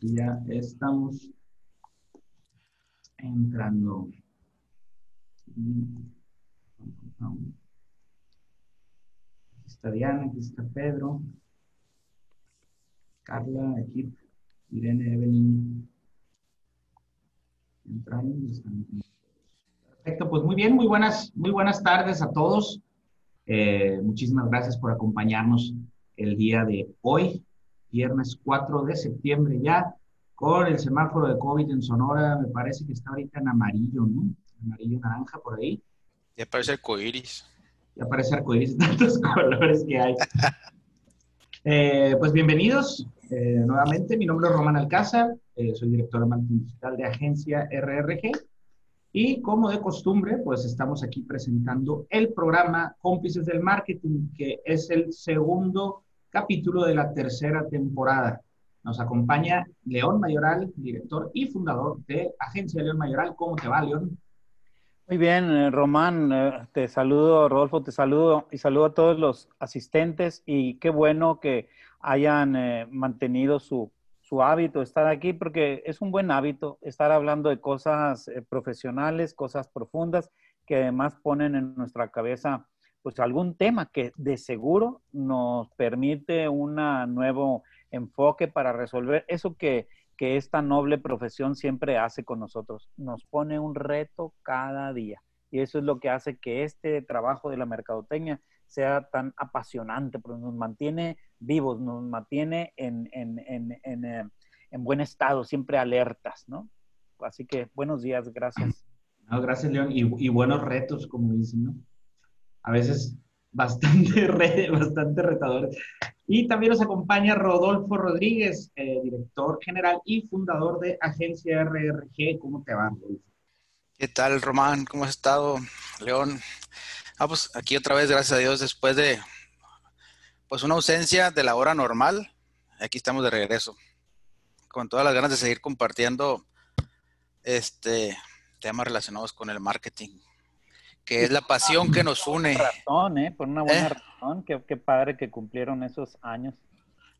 Ya estamos entrando. Aquí está Diana, aquí está Pedro, Carla, aquí Irene, Evelyn. Perfecto, pues muy bien, muy buenas, muy buenas tardes a todos. Eh, muchísimas gracias por acompañarnos el día de hoy, viernes 4 de septiembre ya, con el semáforo de COVID en Sonora, me parece que está ahorita en amarillo, ¿no? Amarillo naranja por ahí. Ya aparece arcoíris. Ya aparece arcoíris, tantos colores que hay. Eh, pues bienvenidos eh, nuevamente. Mi nombre es Román Alcázar, eh, soy director de marketing digital de agencia RRG. Y como de costumbre, pues estamos aquí presentando el programa Cómplices del Marketing, que es el segundo capítulo de la tercera temporada. Nos acompaña León Mayoral, director y fundador de Agencia León Mayoral. ¿Cómo te va, León? Muy bien, eh, Román, eh, te saludo, Rodolfo, te saludo y saludo a todos los asistentes y qué bueno que hayan eh, mantenido su, su hábito, estar aquí, porque es un buen hábito estar hablando de cosas profesionales, cosas profundas, que además ponen en nuestra cabeza pues algún tema que de seguro nos permite un nuevo enfoque para resolver eso que, que esta noble profesión siempre hace con nosotros. Nos pone un reto cada día. Y eso es lo que hace que este trabajo de la mercadotecnia sea tan apasionante, porque nos mantiene vivos, nos mantiene en, en, en, eh, en buen estado, siempre alertas, ¿no? Así que buenos días, gracias. Gracias, León. Y, y buenos retos, como dicen, ¿no? A veces bastante, bastante retadores. Y también nos acompaña Rodolfo Rodríguez, eh, director general y fundador de Agencia RRG. ¿Cómo te va, Rodolfo? ¿Qué tal, Román? ¿Cómo has estado, León? Ah, pues aquí otra vez, gracias a Dios, después de pues una ausencia de la hora normal, aquí estamos de regreso, con todas las ganas de seguir compartiendo este temas relacionados con el marketing que es la pasión que nos une. Por una razón, ¿eh? Por una buena ¿Eh? razón. Qué, qué, padre que cumplieron esos años.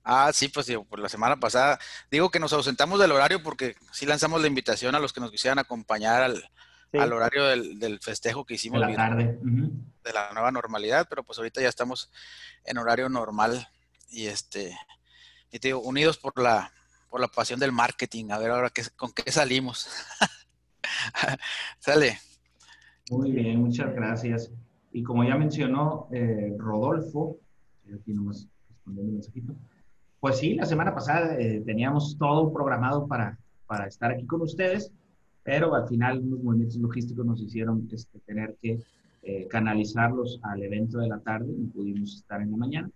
Ah, sí, pues por la semana pasada. Digo que nos ausentamos del horario porque sí lanzamos la invitación a los que nos quisieran acompañar al, al horario del, del, festejo que hicimos. De la tarde. De la nueva normalidad, pero pues ahorita ya estamos en horario normal y este, y te digo, unidos por la, por la pasión del marketing. A ver ahora qué, con qué salimos. Sale. Muy bien, muchas gracias. Y como ya mencionó eh, Rodolfo, aquí nomás respondiendo un mensajito, pues sí, la semana pasada eh, teníamos todo programado para, para estar aquí con ustedes, pero al final unos movimientos logísticos nos hicieron este, tener que eh, canalizarlos al evento de la tarde, no pudimos estar en la mañana.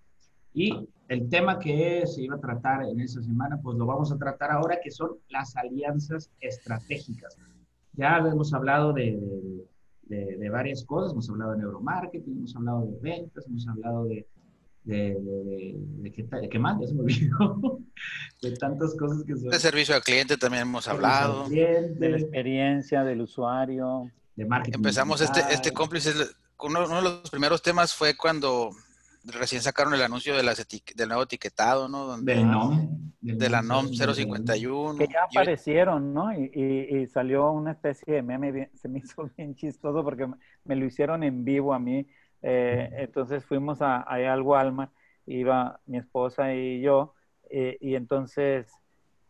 Y el tema que se iba a tratar en esa semana, pues lo vamos a tratar ahora, que son las alianzas estratégicas. Ya hemos hablado de, de de, varias cosas. Hemos hablado de neuromarketing, hemos hablado de ventas, hemos hablado de, de, de, qué, qué, más, ya se me olvidó, de tantas cosas que son. De servicio al cliente también hemos hablado. De la experiencia del usuario. De marketing. Empezamos este, este cómplice, uno, uno, de los primeros temas fue cuando recién sacaron el anuncio de las del nuevo etiquetado, ¿no? Donde, del NOM. De la NOM 051. Que ya aparecieron, ¿no? Y, y, salió una especie de meme, se me hizo bien chistoso porque me lo hicieron en vivo a mí. Eh, entonces fuimos a, a, al Walmart, iba mi esposa y yo, eh, y entonces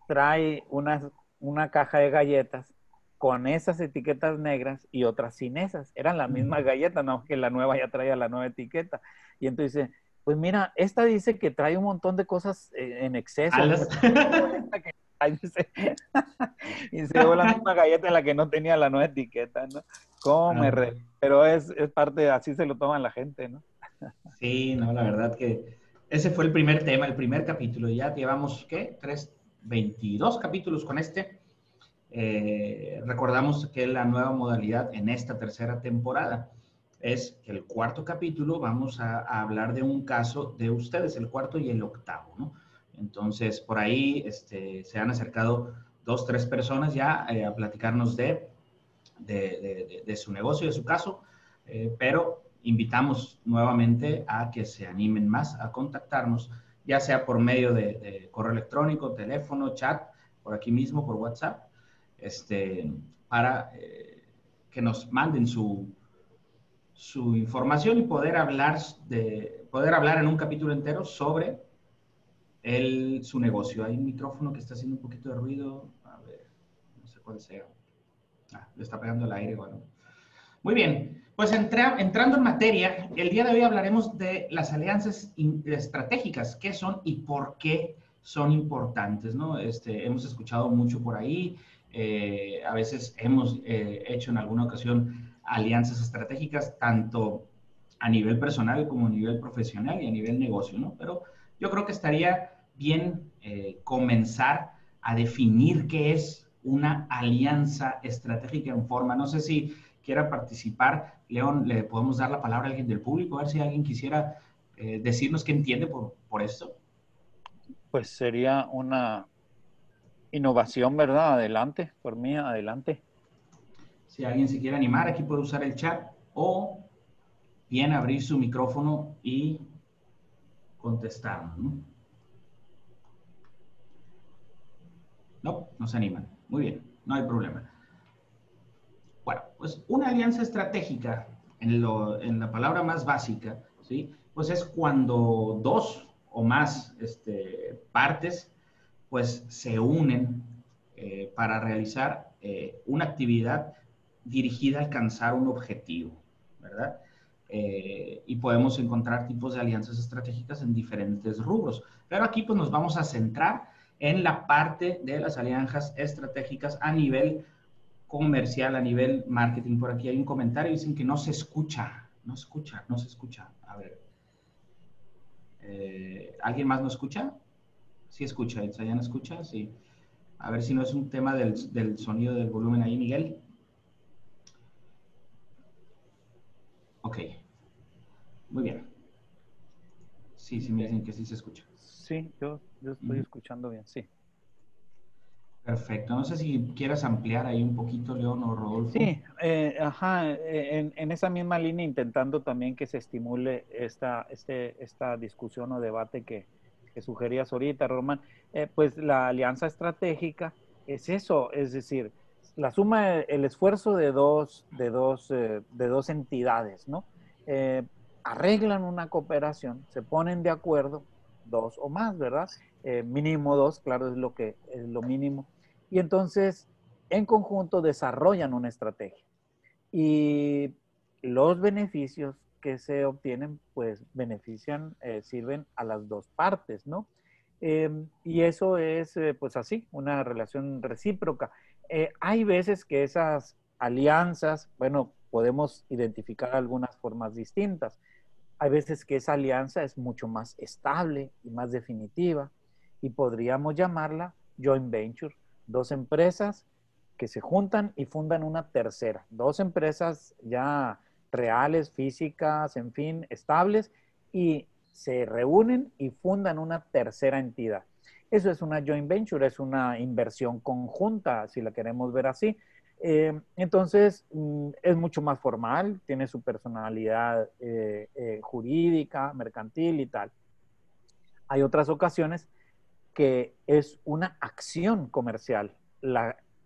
trae una, una caja de galletas con esas etiquetas negras y otras sin esas. Eran la misma galleta, no que la nueva ya traía la nueva etiqueta. Y entonces dice, pues mira, esta dice que trae un montón de cosas eh, en exceso. y se llevó la misma galleta en la que no tenía la nueva etiqueta, ¿no? ¿Cómo me re... Pero es, es parte, así se lo toman la gente, ¿no? sí, no, la verdad que ese fue el primer tema, el primer capítulo. Ya llevamos, ¿qué? Tres, 22 capítulos con este. Eh, recordamos que la nueva modalidad en esta tercera temporada es que el cuarto capítulo vamos a, hablar de un caso de ustedes, el cuarto y el octavo. Entonces, por ahí este, se han acercado dos, tres personas ya eh, a platicarnos de, su negocio, de su caso, eh, pero invitamos nuevamente a que se animen más a contactarnos, ya sea por medio de, correo electrónico, teléfono, chat, por aquí mismo, por WhatsApp, este, para eh, que nos manden su, su información y poder hablar, de, poder hablar en un capítulo entero sobre el, su negocio. Hay un micrófono que está haciendo un poquito de ruido. A ver, no sé cuál sea. Ah, le está pegando el aire, bueno. Muy bien, pues entrando en materia, el día de hoy hablaremos de las alianzas estratégicas, qué son y por qué son importantes, ¿no? Este, hemos escuchado mucho por ahí, eh, a veces hemos eh, hecho en alguna ocasión alianzas estratégicas, tanto a nivel personal como a nivel profesional y a nivel negocio, ¿no? Pero yo creo que estaría bien eh, comenzar a definir qué es una alianza estratégica en forma. No sé si quiera participar, León, le podemos dar la palabra a alguien del público, a ver si alguien quisiera decirnos qué entiende por, por esto. Pues sería una innovación, ¿verdad? Adelante, por mí, adelante. Si alguien se quiere animar, aquí puede usar el chat o bien abrir su micrófono y contestar. ¿no? No, no se animan. Muy bien, no hay problema. Bueno, pues una alianza estratégica, en, la palabra más básica, ¿sí? Pues es cuando dos o más este, partes, pues se unen eh, para realizar eh, una actividad dirigida a alcanzar un objetivo, ¿verdad? Eh, y podemos encontrar tipos de alianzas estratégicas en diferentes rubros. Pero aquí pues nos vamos a centrar en la parte de las alianzas estratégicas a nivel comercial, a nivel marketing. Por aquí hay un comentario, dicen que no se escucha, no se escucha, no se escucha. A ver. ¿Alguien más no escucha? Sí escucha, ¿ya no escucha? Sí. A ver si no es un tema del, del sonido del volumen ahí, Miguel. Ok. Muy bien. Sí, sí me dicen que sí se escucha. Sí, yo, yo estoy escuchando bien, sí. Perfecto. No sé si quieras ampliar ahí un poquito, León o Rodolfo. Sí, eh, ajá, eh, en, esa misma línea intentando también que se estimule esta, este, esta discusión o debate que, que sugerías ahorita, Román. Eh, pues la alianza estratégica es eso, es decir, la suma, el esfuerzo de dos, de dos, de dos entidades, ¿no? arreglan una cooperación, se ponen de acuerdo dos o más, ¿verdad? Eh, mínimo dos, claro, es lo que es lo mínimo. Y entonces, en conjunto, desarrollan una estrategia. Y los beneficios que se obtienen, pues benefician, eh, sirven a las dos partes, ¿no? Em, y eso es, eh, pues así, una relación recíproca. hay veces que esas alianzas, bueno, podemos identificar algunas formas distintas. Hay veces que esa alianza es mucho más estable y más definitiva y podríamos llamarla joint venture. Dos empresas que se juntan y fundan una tercera. Dos empresas ya reales, físicas, en fin, estables y se reúnen y fundan una tercera entidad. Eso es una joint venture, es una inversión conjunta, si la queremos ver así. Eh, entonces, mm, es mucho más formal, tiene su personalidad eh, eh, jurídica, mercantil y tal. Hay otras ocasiones que es una acción comercial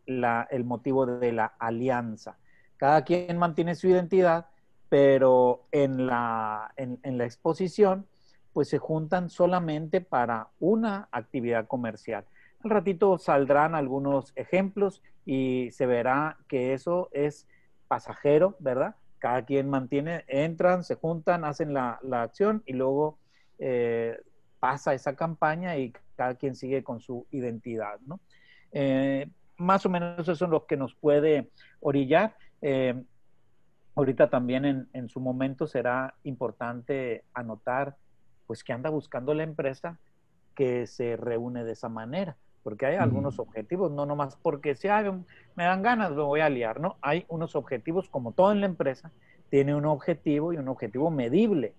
el motivo de la alianza. Cada quien mantiene su identidad, pero en la, en la exposición, pues se juntan solamente para una actividad comercial. Al ratito saldrán algunos ejemplos y se verá que eso es pasajero, ¿verdad? Cada quien mantiene, entran, se juntan, hacen la, acción y luego eh, pasa esa campaña y cada quien sigue con su identidad, ¿no? Eh, más o menos eso es lo que nos puede orillar. Eh, ahorita también en, en, su momento será importante anotar, pues, que anda buscando la empresa que se reúne de esa manera porque hay algunos objetivos, no nomás porque si me dan ganas, lo voy a liar, ¿no? Hay unos objetivos, como todo en la empresa, tiene un objetivo y un objetivo medible.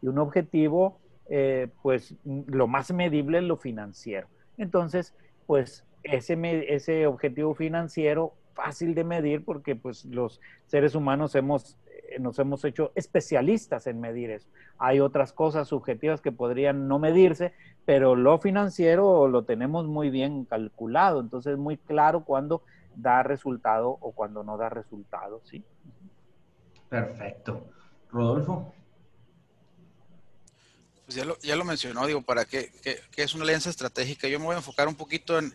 Y un objetivo, eh, pues lo más medible es lo financiero. Entonces, pues ese, ese objetivo financiero fácil de medir porque pues los seres humanos hemos eh, nos hemos hecho especialistas en medir eso. Hay otras cosas subjetivas que podrían no medirse, pero lo financiero lo tenemos muy bien calculado, entonces es muy claro cuándo da resultado o cuando no da resultado, ¿sí? Perfecto. Rodolfo. Pues ya lo, ya lo mencionó, digo, para qué, qué, es una alianza estratégica. Yo me voy a enfocar un poquito en,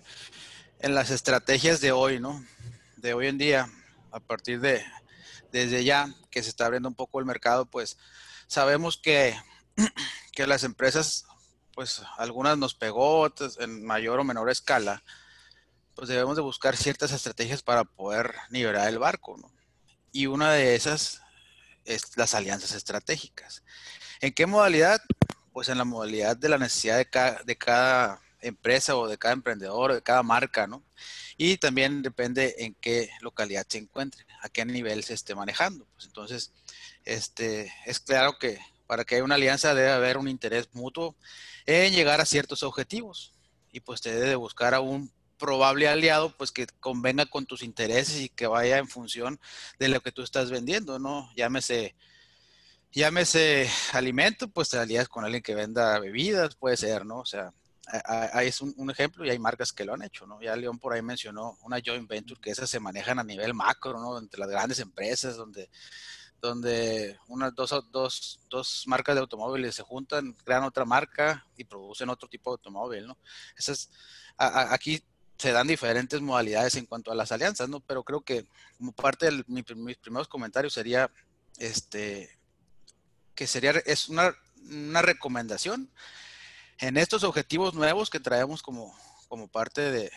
en las estrategias de hoy, ¿no? De hoy en día, a partir de, desde ya que se está abriendo un poco el mercado, pues sabemos que, que las empresas, pues algunas nos pegó en mayor o menor escala, pues debemos de buscar ciertas estrategias para poder nivelar el barco, ¿no? Y una de esas es las alianzas estratégicas. ¿En qué modalidad? Pues en la modalidad de la necesidad de cada empresa o de cada emprendedor, de cada marca, ¿no? Y también depende en qué localidad se encuentre, a qué nivel se esté manejando. Pues entonces, este, es claro que para que haya una alianza debe haber un interés mutuo en llegar a ciertos objetivos. Y pues te debe buscar a un probable aliado, pues que convenga con tus intereses y que vaya en función de lo que tú estás vendiendo, ¿no? Llámese, llámese alimento, pues te alías con alguien que venda bebidas, puede ser, ¿no? O sea, ahí es un, ejemplo y hay marcas que lo han hecho, ¿no? Ya León por ahí mencionó una joint venture que esas se manejan a nivel macro, ¿no? Entre las grandes empresas donde, donde unas dos, dos, dos marcas de automóviles se juntan, crean otra marca y producen otro tipo de automóvil, ¿no? Esas, aquí se dan diferentes modalidades en cuanto a las alianzas, ¿no? Pero creo que como parte de mis primeros comentarios sería, este, que sería, es una, una recomendación en estos objetivos nuevos que traemos como, como parte de,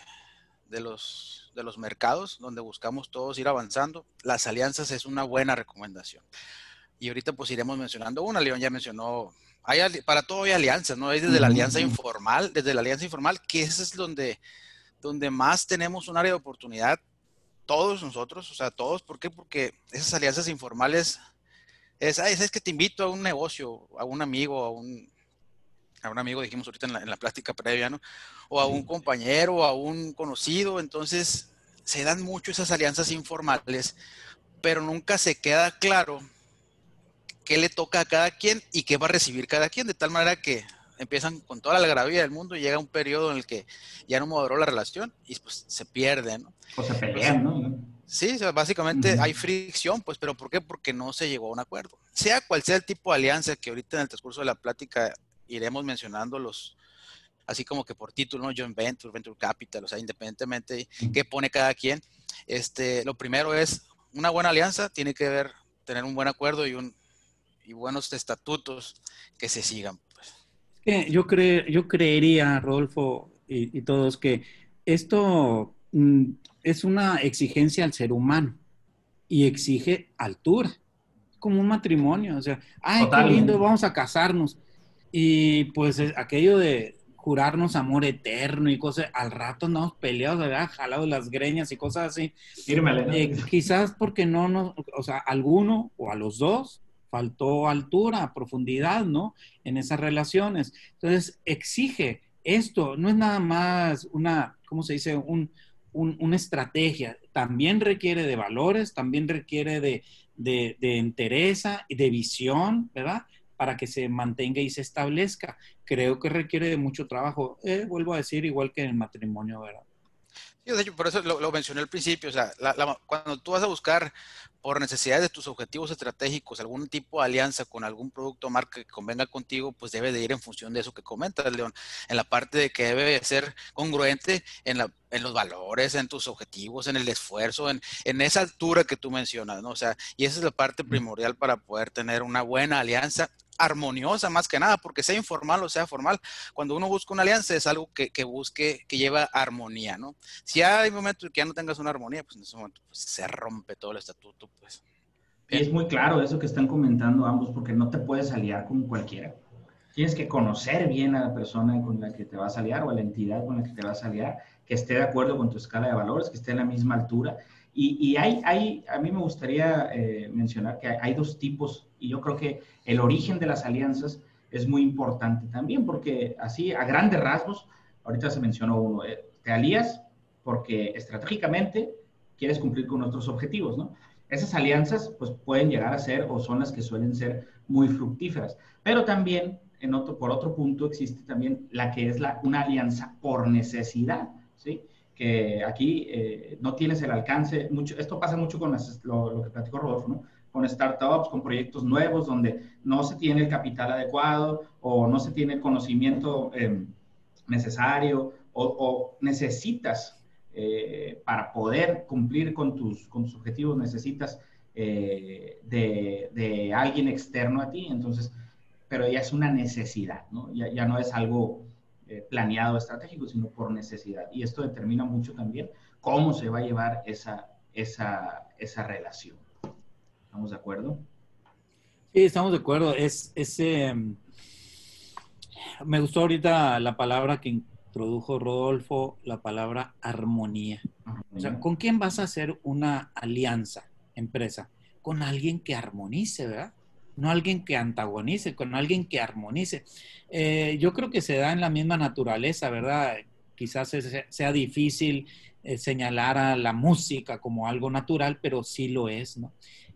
de, los, de los mercados, donde buscamos todos ir avanzando, las alianzas es una buena recomendación. Y ahorita pues iremos mencionando una, León ya mencionó, hay, para todo hay alianzas, ¿no? Hay desde la alianza informal, desde la alianza informal, que ese es donde, donde más tenemos un área de oportunidad, todos nosotros, o sea, todos, ¿por qué? Porque esas alianzas informales es, es que te invito a un negocio, a un amigo, a un, a un amigo, dijimos ahorita en la, en la plática previa, ¿no? O a un compañero, o a un conocido. Entonces, se dan mucho esas alianzas informales, pero nunca se queda claro qué le toca a cada quien y qué va a recibir cada quien, de tal manera que empiezan con toda la gravía del mundo y llega un periodo en el que ya no moderó la relación y pues se pierden, ¿no? O se pelean, ¿no? Sí, básicamente hay fricción, pues, pero ¿por qué? Porque no se llegó a un acuerdo. Sea cual sea el tipo de alianza que ahorita en el transcurso de la plática iremos mencionando los, así como que por título, ¿no? Joint Venture, Venture Capital, o sea, independientemente de qué pone cada quien. Este, lo primero es una buena alianza, tiene que ver, tener un buen acuerdo y, un, y buenos estatutos que se sigan. Pues. Yo, creo, yo creería, Rodolfo y, todos, que esto mm, es una exigencia al ser humano y exige altura, como un matrimonio, o sea, ay, qué lindo, vamos a casarnos y pues aquello de jurarnos amor eterno y cosas, al rato andamos peleados, ¿verdad? Jalados las greñas y cosas así. Eh, quizás porque no nos, o sea, alguno o a los dos faltó altura, profundidad, ¿no? En esas relaciones. Entonces, exige esto, no es nada más una, ¿cómo se dice? Un, una estrategia, también requiere de valores, también requiere de, de, de entereza y de visión, ¿verdad? Para que se mantenga y se establezca. Creo que requiere de mucho trabajo. Eh, vuelvo a decir, igual que en el matrimonio, ¿verdad? Sí, de hecho, por eso lo, mencioné al principio. O sea, cuando tú vas a buscar por necesidades de tus objetivos estratégicos algún tipo de alianza con algún producto o marca que convenga contigo, pues debe de ir en función de eso que comentas, León, en la parte de que debe ser congruente en, la, en los valores, en tus objetivos, en el esfuerzo, en, en esa altura que tú mencionas, ¿no? O sea, y esa es la parte primordial para poder tener una buena alianza armoniosa más que nada, porque sea informal o sea formal, cuando uno busca una alianza es algo que, busque, que lleva armonía, ¿no? Si hay momentos que ya no tengas una armonía, pues en ese momento pues, se rompe todo el estatuto, pues. Y es muy claro eso que están comentando ambos, porque no te puedes aliar con cualquiera. Tienes que conocer bien a la persona con la que te vas a aliar o a la entidad con la que te vas a aliar, que esté de acuerdo con tu escala de valores, que esté en la misma altura y, hay, hay, a mí me gustaría eh, mencionar que hay, dos tipos y yo creo que el origen de las alianzas es muy importante también, porque así a grandes rasgos, ahorita se mencionó uno, eh, te alías porque estratégicamente quieres cumplir con nuestros objetivos, ¿no? Esas alianzas pues pueden llegar a ser o son las que suelen ser muy fructíferas, pero también en otro, por otro punto existe también la que es la, una alianza por necesidad, ¿sí? Que aquí eh, no tienes el alcance, mucho, esto pasa mucho con lo, lo, que platicó Rodolfo, ¿no? Con startups, con proyectos nuevos donde no se tiene el capital adecuado o no se tiene el conocimiento eh, necesario o, o necesitas eh, para poder cumplir con tus, con tus objetivos, necesitas eh, de, de, alguien externo a ti. Entonces, pero ya es una necesidad, ¿no? Ya, ya no es algo eh, planeado estratégico, sino por necesidad. Y esto determina mucho también cómo se va a llevar esa, esa, esa relación. ¿Estamos de acuerdo? Sí, estamos de acuerdo. Es, ese, me gustó ahorita la palabra que introdujo Rodolfo, la palabra armonía. O sea, ¿con quién vas a hacer una alianza, empresa? Con alguien que armonice, ¿verdad? No alguien que antagonice, con alguien que armonice. Eh, yo creo que se da en la misma naturaleza, ¿verdad? Quizás sea difícil eh, señalar a la música como algo natural, pero sí lo es, ¿no?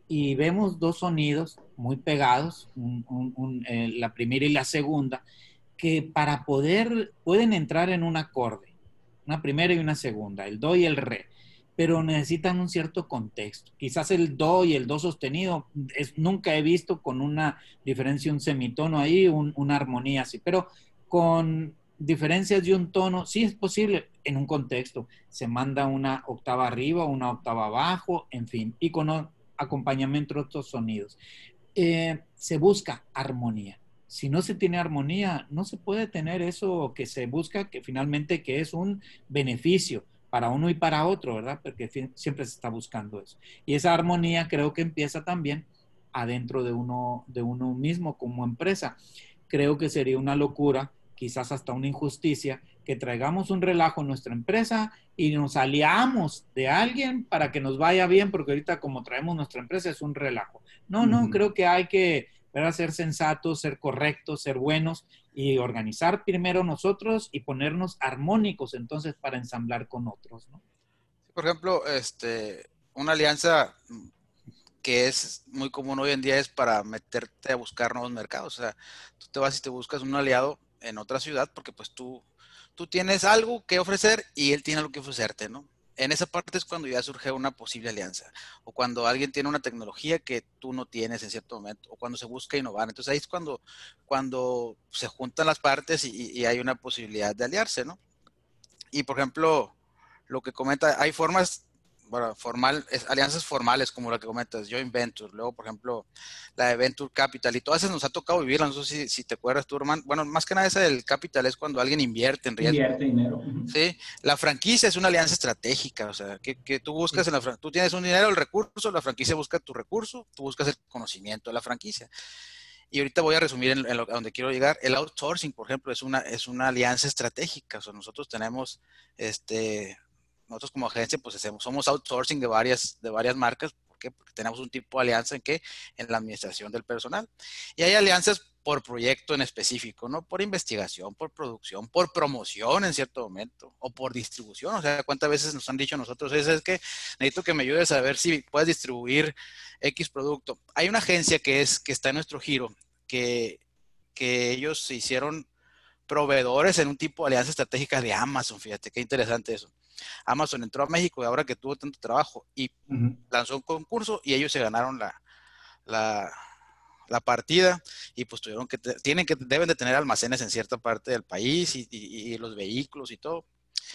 Y vemos dos sonidos muy pegados, eh, la primera y la segunda, que para poder, pueden entrar en un acorde, una primera y una segunda, el do y el re pero necesitan un cierto contexto. Quizás el do y el do sostenido es, nunca he visto con una diferencia, un semitono ahí, una armonía así, pero con diferencias de un tono, sí es posible en un contexto. Se manda una octava arriba, una octava abajo, en fin, y con acompañamiento de otros sonidos. Eh, se busca armonía. Si no se tiene armonía, no se puede tener eso que se busca, que finalmente que es un beneficio para uno y para otro, ¿verdad? Porque siempre se está buscando eso. Y esa armonía creo que empieza también adentro de uno, de uno mismo como empresa. Creo que sería una locura, quizás hasta una injusticia, que traigamos un relajo en nuestra empresa y nos aliamos de alguien para que nos vaya bien, porque ahorita como traemos nuestra empresa es un relajo. No, no, creo que hay que ser sensatos, ser correctos, ser buenos y organizar primero nosotros y ponernos armónicos entonces para ensamblar con otros, ¿no? Por ejemplo, este, una alianza que es muy común hoy en día es para meterte a buscar nuevos mercados. O sea, tú te vas y te buscas un aliado en otra ciudad porque pues tú, tú tienes algo que ofrecer y él tiene algo que ofrecerte, ¿no? En esa parte es cuando ya surge una posible alianza, o cuando alguien tiene una tecnología que tú no tienes en cierto momento, o cuando se busca innovar. Entonces ahí es cuando, cuando se juntan las partes y, y hay una posibilidad de aliarse, ¿no? Y por ejemplo, lo que comenta, hay formas bueno, formal, es, alianzas formales como la que comentas, Joint Venture, luego, por ejemplo, la de Venture Capital, y todas esas nos ha tocado vivirlas, no sé si, si, te acuerdas tú, hermano. Bueno, más que nada esa del capital es cuando alguien invierte en riesgo. Invierte dinero. Sí, la franquicia es una alianza estratégica, o sea, que, que tú buscas en la tú tienes un dinero, el recurso, la franquicia busca tu recurso, tú buscas el conocimiento de la franquicia. Y ahorita voy a resumir en, en lo, a donde quiero llegar. El outsourcing, por ejemplo, es una, es una alianza estratégica. O sea, nosotros tenemos este, nosotros como agencia pues hacemos, somos outsourcing de varias, de varias marcas. ¿Por qué? Porque tenemos un tipo de alianza en que en la administración del personal. Y hay alianzas por proyecto en específico, ¿no? Por investigación, por producción, por promoción en cierto momento, o por distribución. O sea, ¿cuántas veces nos han dicho nosotros? Es, es que necesito que me ayudes a ver si puedes distribuir X producto. Hay una agencia que, es, que está en nuestro giro, que, que ellos se hicieron proveedores en un tipo de alianza estratégica de Amazon. Fíjate, qué interesante eso. Amazon entró a México y ahora que tuvo tanto trabajo y lanzó un concurso y ellos se ganaron la, la, partida y pues tuvieron que, tienen que, deben de tener almacenes en cierta parte del país y, los vehículos y todo.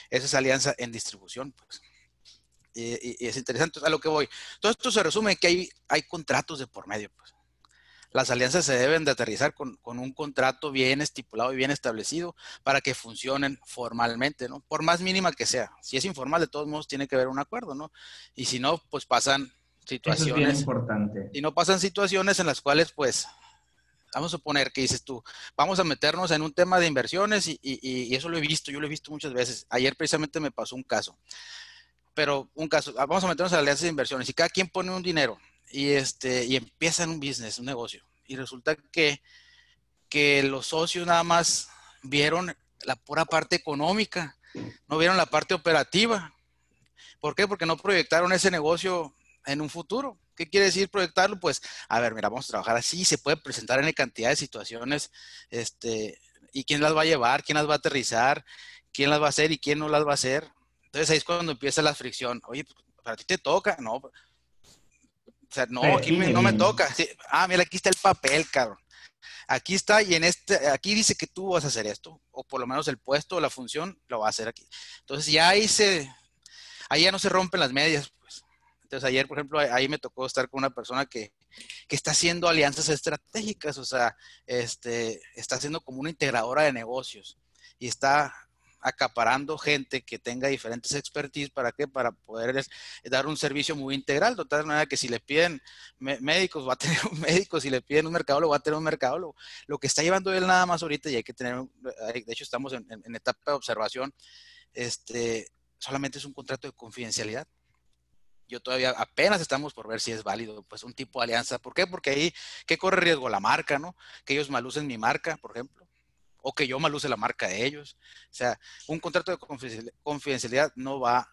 Esa es alianza en distribución, pues. Y, es interesante a lo que voy. Todo esto se resume en que hay, hay contratos de por medio, pues las alianzas se deben de aterrizar con, un contrato bien estipulado y bien establecido para que funcionen formalmente, ¿no? Por más mínima que sea. Si es informal, de todos modos, tiene que haber un acuerdo, ¿no? Y si no, pues pasan situaciones. es importante. Y no pasan situaciones en las cuales, pues, vamos a suponer que dices tú, vamos a meternos en un tema de inversiones y, y, eso lo he visto, yo lo he visto muchas veces. Ayer precisamente me pasó un caso, pero un caso, vamos a meternos en alianzas de inversiones y cada quien pone un dinero y, este, y empiezan un business, un negocio. Y resulta que, que los socios nada más vieron la pura parte económica, no vieron la parte operativa. ¿Por qué? Porque no proyectaron ese negocio en un futuro, ¿Qué quiere decir proyectarlo? Pues, a ver, mira, vamos a trabajar así, se puede presentar en cantidad de situaciones, este, y quién las va a llevar, quién las va a aterrizar, quién las va a hacer y quién no las va a hacer. Entonces ahí es cuando empieza la fricción. Oye, pues, para ti te toca, no. O sea, no, aquí no me toca. Ah, mira, aquí está el papel, cabrón. Aquí está y en este, aquí dice que tú vas a hacer esto, o por lo menos el puesto o la función lo va a hacer aquí. Entonces ya ahí se, ahí ya no se rompen las medias, pues. Entonces ayer, por ejemplo, ahí me tocó estar con una persona que, que está haciendo alianzas estratégicas, o sea, este, está haciendo como una integradora de negocios y está acaparando gente que tenga diferentes expertise, ¿para qué? Para poder dar un servicio muy integral, de tal manera que si le piden médicos, va a tener un médico, si le piden un mercadólogo, va a tener un mercadólogo. Lo que está llevando él nada más ahorita, y hay que tener, de hecho estamos en, en etapa de observación, este, solamente es un contrato de confidencialidad yo todavía apenas estamos por ver si es válido, pues un tipo de alianza. ¿Por qué? Porque ahí, ¿qué corre riesgo? La marca, ¿no? Que ellos malucen mi marca, por ejemplo, o que yo maluse la marca de ellos. O sea, un contrato de confidencialidad no va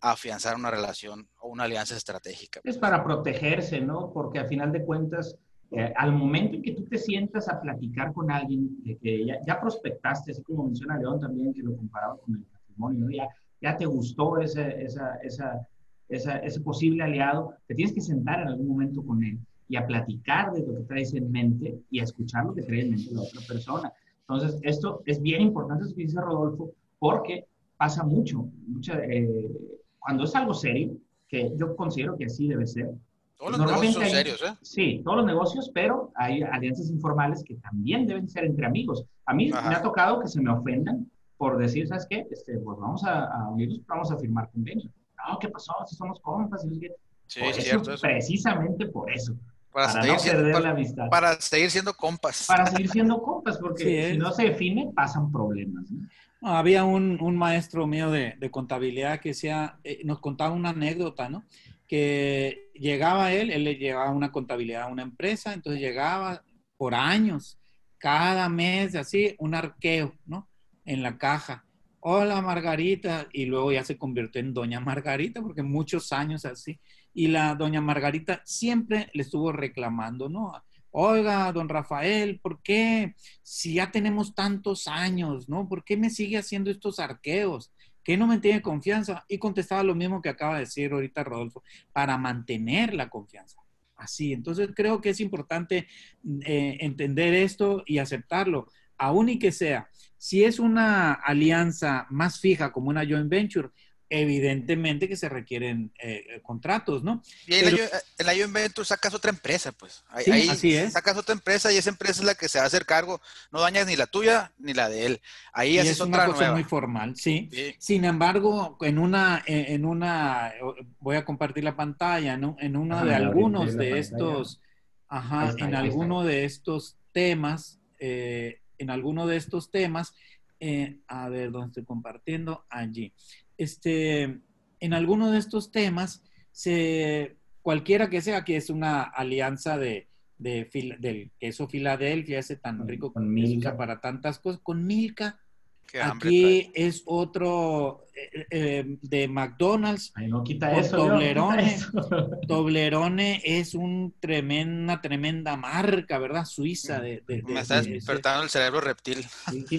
a afianzar una relación o una alianza estratégica. Es para protegerse, ¿no? Porque al final de cuentas, eh, al momento en que tú te sientas a platicar con alguien que ya, ya, prospectaste, así como menciona León también, que lo comparaba con el patrimonio, ya, ya te gustó esa, esa, esa ese posible aliado, te tienes que sentar en algún momento con él y a platicar de lo que traes en mente y a escuchar lo que trae en mente la otra persona. Entonces, esto es bien importante, lo que dice Rodolfo, porque pasa mucho. Eh, cuando es algo serio, que yo considero que así debe ser. Todos los negocios son serios, ¿eh? Sí, todos los negocios, pero hay alianzas informales que también deben ser entre amigos. A mí me ha tocado que se me ofendan por decir, ¿sabes qué? Este, pues vamos a, a unirnos, vamos a firmar convenio no, ¿qué pasó? Si somos compas. Sí, es cierto. Precisamente por eso. Para, seguir no siendo, la amistad. Para seguir siendo compas. Para seguir siendo compas, porque si no se define, pasan problemas. había un, un, maestro mío de, de contabilidad que decía, eh, nos contaba una anécdota, ¿no? Que llegaba él, él le llevaba una contabilidad a una empresa, entonces llegaba por años, cada mes, así, un arqueo, ¿no? En la caja hola Margarita, y luego ya se convirtió en doña Margarita, porque muchos años así, y la doña Margarita siempre le estuvo reclamando, ¿no? Oiga, don Rafael, ¿por qué si ya tenemos tantos años, ¿no? ¿Por qué me sigue haciendo estos arqueos? ¿Qué no me tiene confianza? Y contestaba lo mismo que acaba de decir ahorita Rodolfo, para mantener la confianza. Así, entonces creo que es importante eh, entender esto y aceptarlo, aún y que sea si es una alianza más fija como una joint venture, evidentemente que se requieren eh, eh, contratos, ¿no? Y en, la, joint venture sacas otra empresa, pues. Ahí, así es. Sacas otra empresa y esa empresa es la que se va a hacer cargo. No dañas ni la tuya ni la de él. Ahí es una cosa muy formal, ¿sí? Sin embargo, en una, en una, voy a compartir la pantalla, ¿no? En uno de algunos de estos, ajá, en alguno de estos temas, eh, en alguno de estos temas, eh, a ver, ¿dónde estoy compartiendo? Allí. Este, en alguno de estos temas, se, cualquiera que sea, que es una alianza de, de, del queso Filadelfia, ese tan rico con Milka. para tantas cosas, con Milka Aquí es otro eh, eh, de McDonald's. no quita eso. Toblerone. Toblerone es un una tremenda marca, ¿verdad? Suiza. De, Me está despertando el cerebro reptil. Y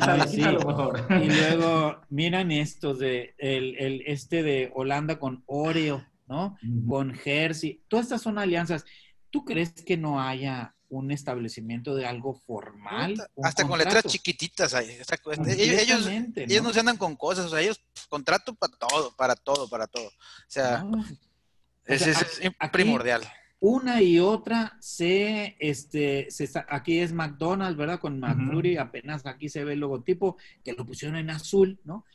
luego, miran estos de el, este de Holanda con Oreo, ¿no? Con Jersey. Todas estas son alianzas. ¿Tú crees que no haya un establecimiento de algo formal. Hasta con letras chiquititas. ellos, ellos, no se andan con cosas, o sea, ellos pues, contrato para todo, para todo, para todo. O sea, es, primordial. Una y otra se, este, se aquí es McDonald's, ¿verdad? Con McFlurry, apenas aquí se ve el logotipo, que lo pusieron en azul, ¿no?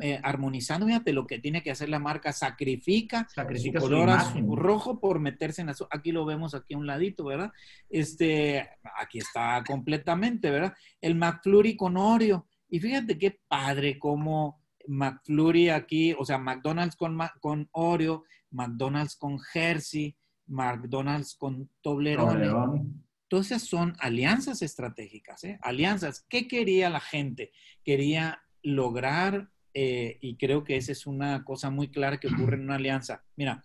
Eh, armonizando, fíjate lo que tiene que hacer la marca, sacrifica, sacrifica su color rojo por meterse en azul. Aquí lo vemos aquí a un ladito, ¿verdad? Este, aquí está completamente, ¿verdad? El McFlurry con Oreo. Y fíjate qué padre como McFlurry aquí, o sea, McDonald's con, con Oreo, McDonald's con Jersey, McDonald's con Toblerone. Entonces son alianzas estratégicas, ¿eh? Alianzas. ¿Qué quería la gente? Quería lograr eh, y creo que esa es una cosa muy clara que ocurre en una alianza. Mira,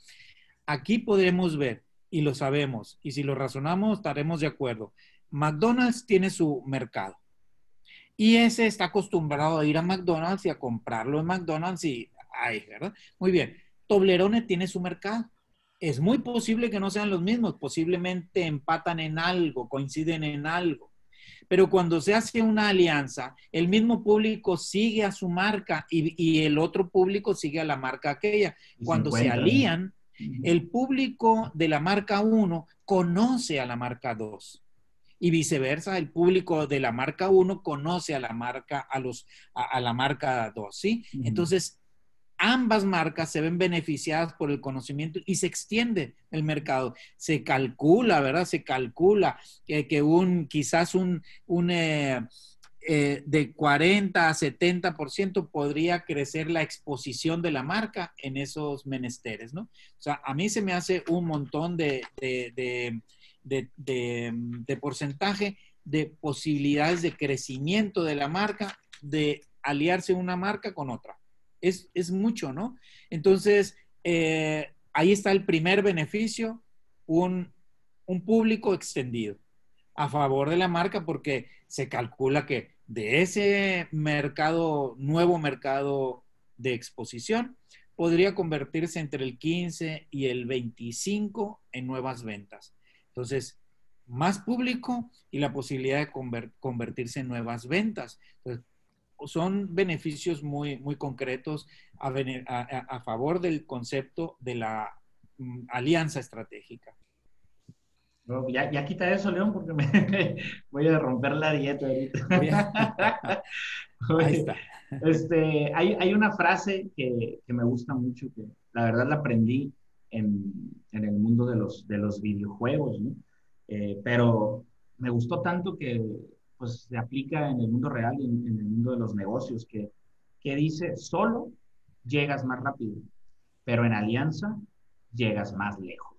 aquí podremos ver y lo sabemos, y si lo razonamos estaremos de acuerdo. McDonald's tiene su mercado. Y ese está acostumbrado a ir a McDonald's y a comprarlo en McDonald's y ahí, ¿verdad? Muy bien. Toblerone tiene su mercado. Es muy posible que no sean los mismos, posiblemente empatan en algo, coinciden en algo. Pero cuando se hace una alianza, el mismo público sigue a su marca y, el otro público sigue a la marca aquella. Cuando se alían, el público de la marca 1 conoce a la marca 2 y viceversa, el público de la marca 1 conoce a la marca a los a, la marca 2, ¿sí? Entonces, ambas marcas se ven beneficiadas por el conocimiento y se extiende el mercado. Se calcula, ¿verdad? Se calcula que un quizás un, un eh, eh, de 40 a 70% podría crecer la exposición de la marca en esos menesteres, ¿no? O sea, a mí se me hace un montón de, de, de, porcentaje de posibilidades de crecimiento de la marca, de aliarse una marca con otra. Es, es mucho, ¿no? Entonces, eh, ahí está el primer beneficio, un, un público extendido a favor de la marca porque se calcula que de ese mercado, nuevo mercado de exposición, podría convertirse entre el 15 y el 25 en nuevas ventas. Entonces, más público y la posibilidad de convertirse en nuevas ventas. Entonces, son beneficios muy, muy concretos a, a favor del concepto de la mm, alianza estratégica ya, ya, quita eso, León, porque me voy a romper la dieta ahorita. Ahí está. Este, hay, hay, una frase que, que, me gusta mucho, que la verdad la aprendí en, en el mundo de los, de los videojuegos, ¿no? Eh, pero me gustó tanto que pues, se aplica en el mundo real y en, en el mundo de los negocios, que, que dice, solo llegas más rápido, pero en alianza llegas más lejos.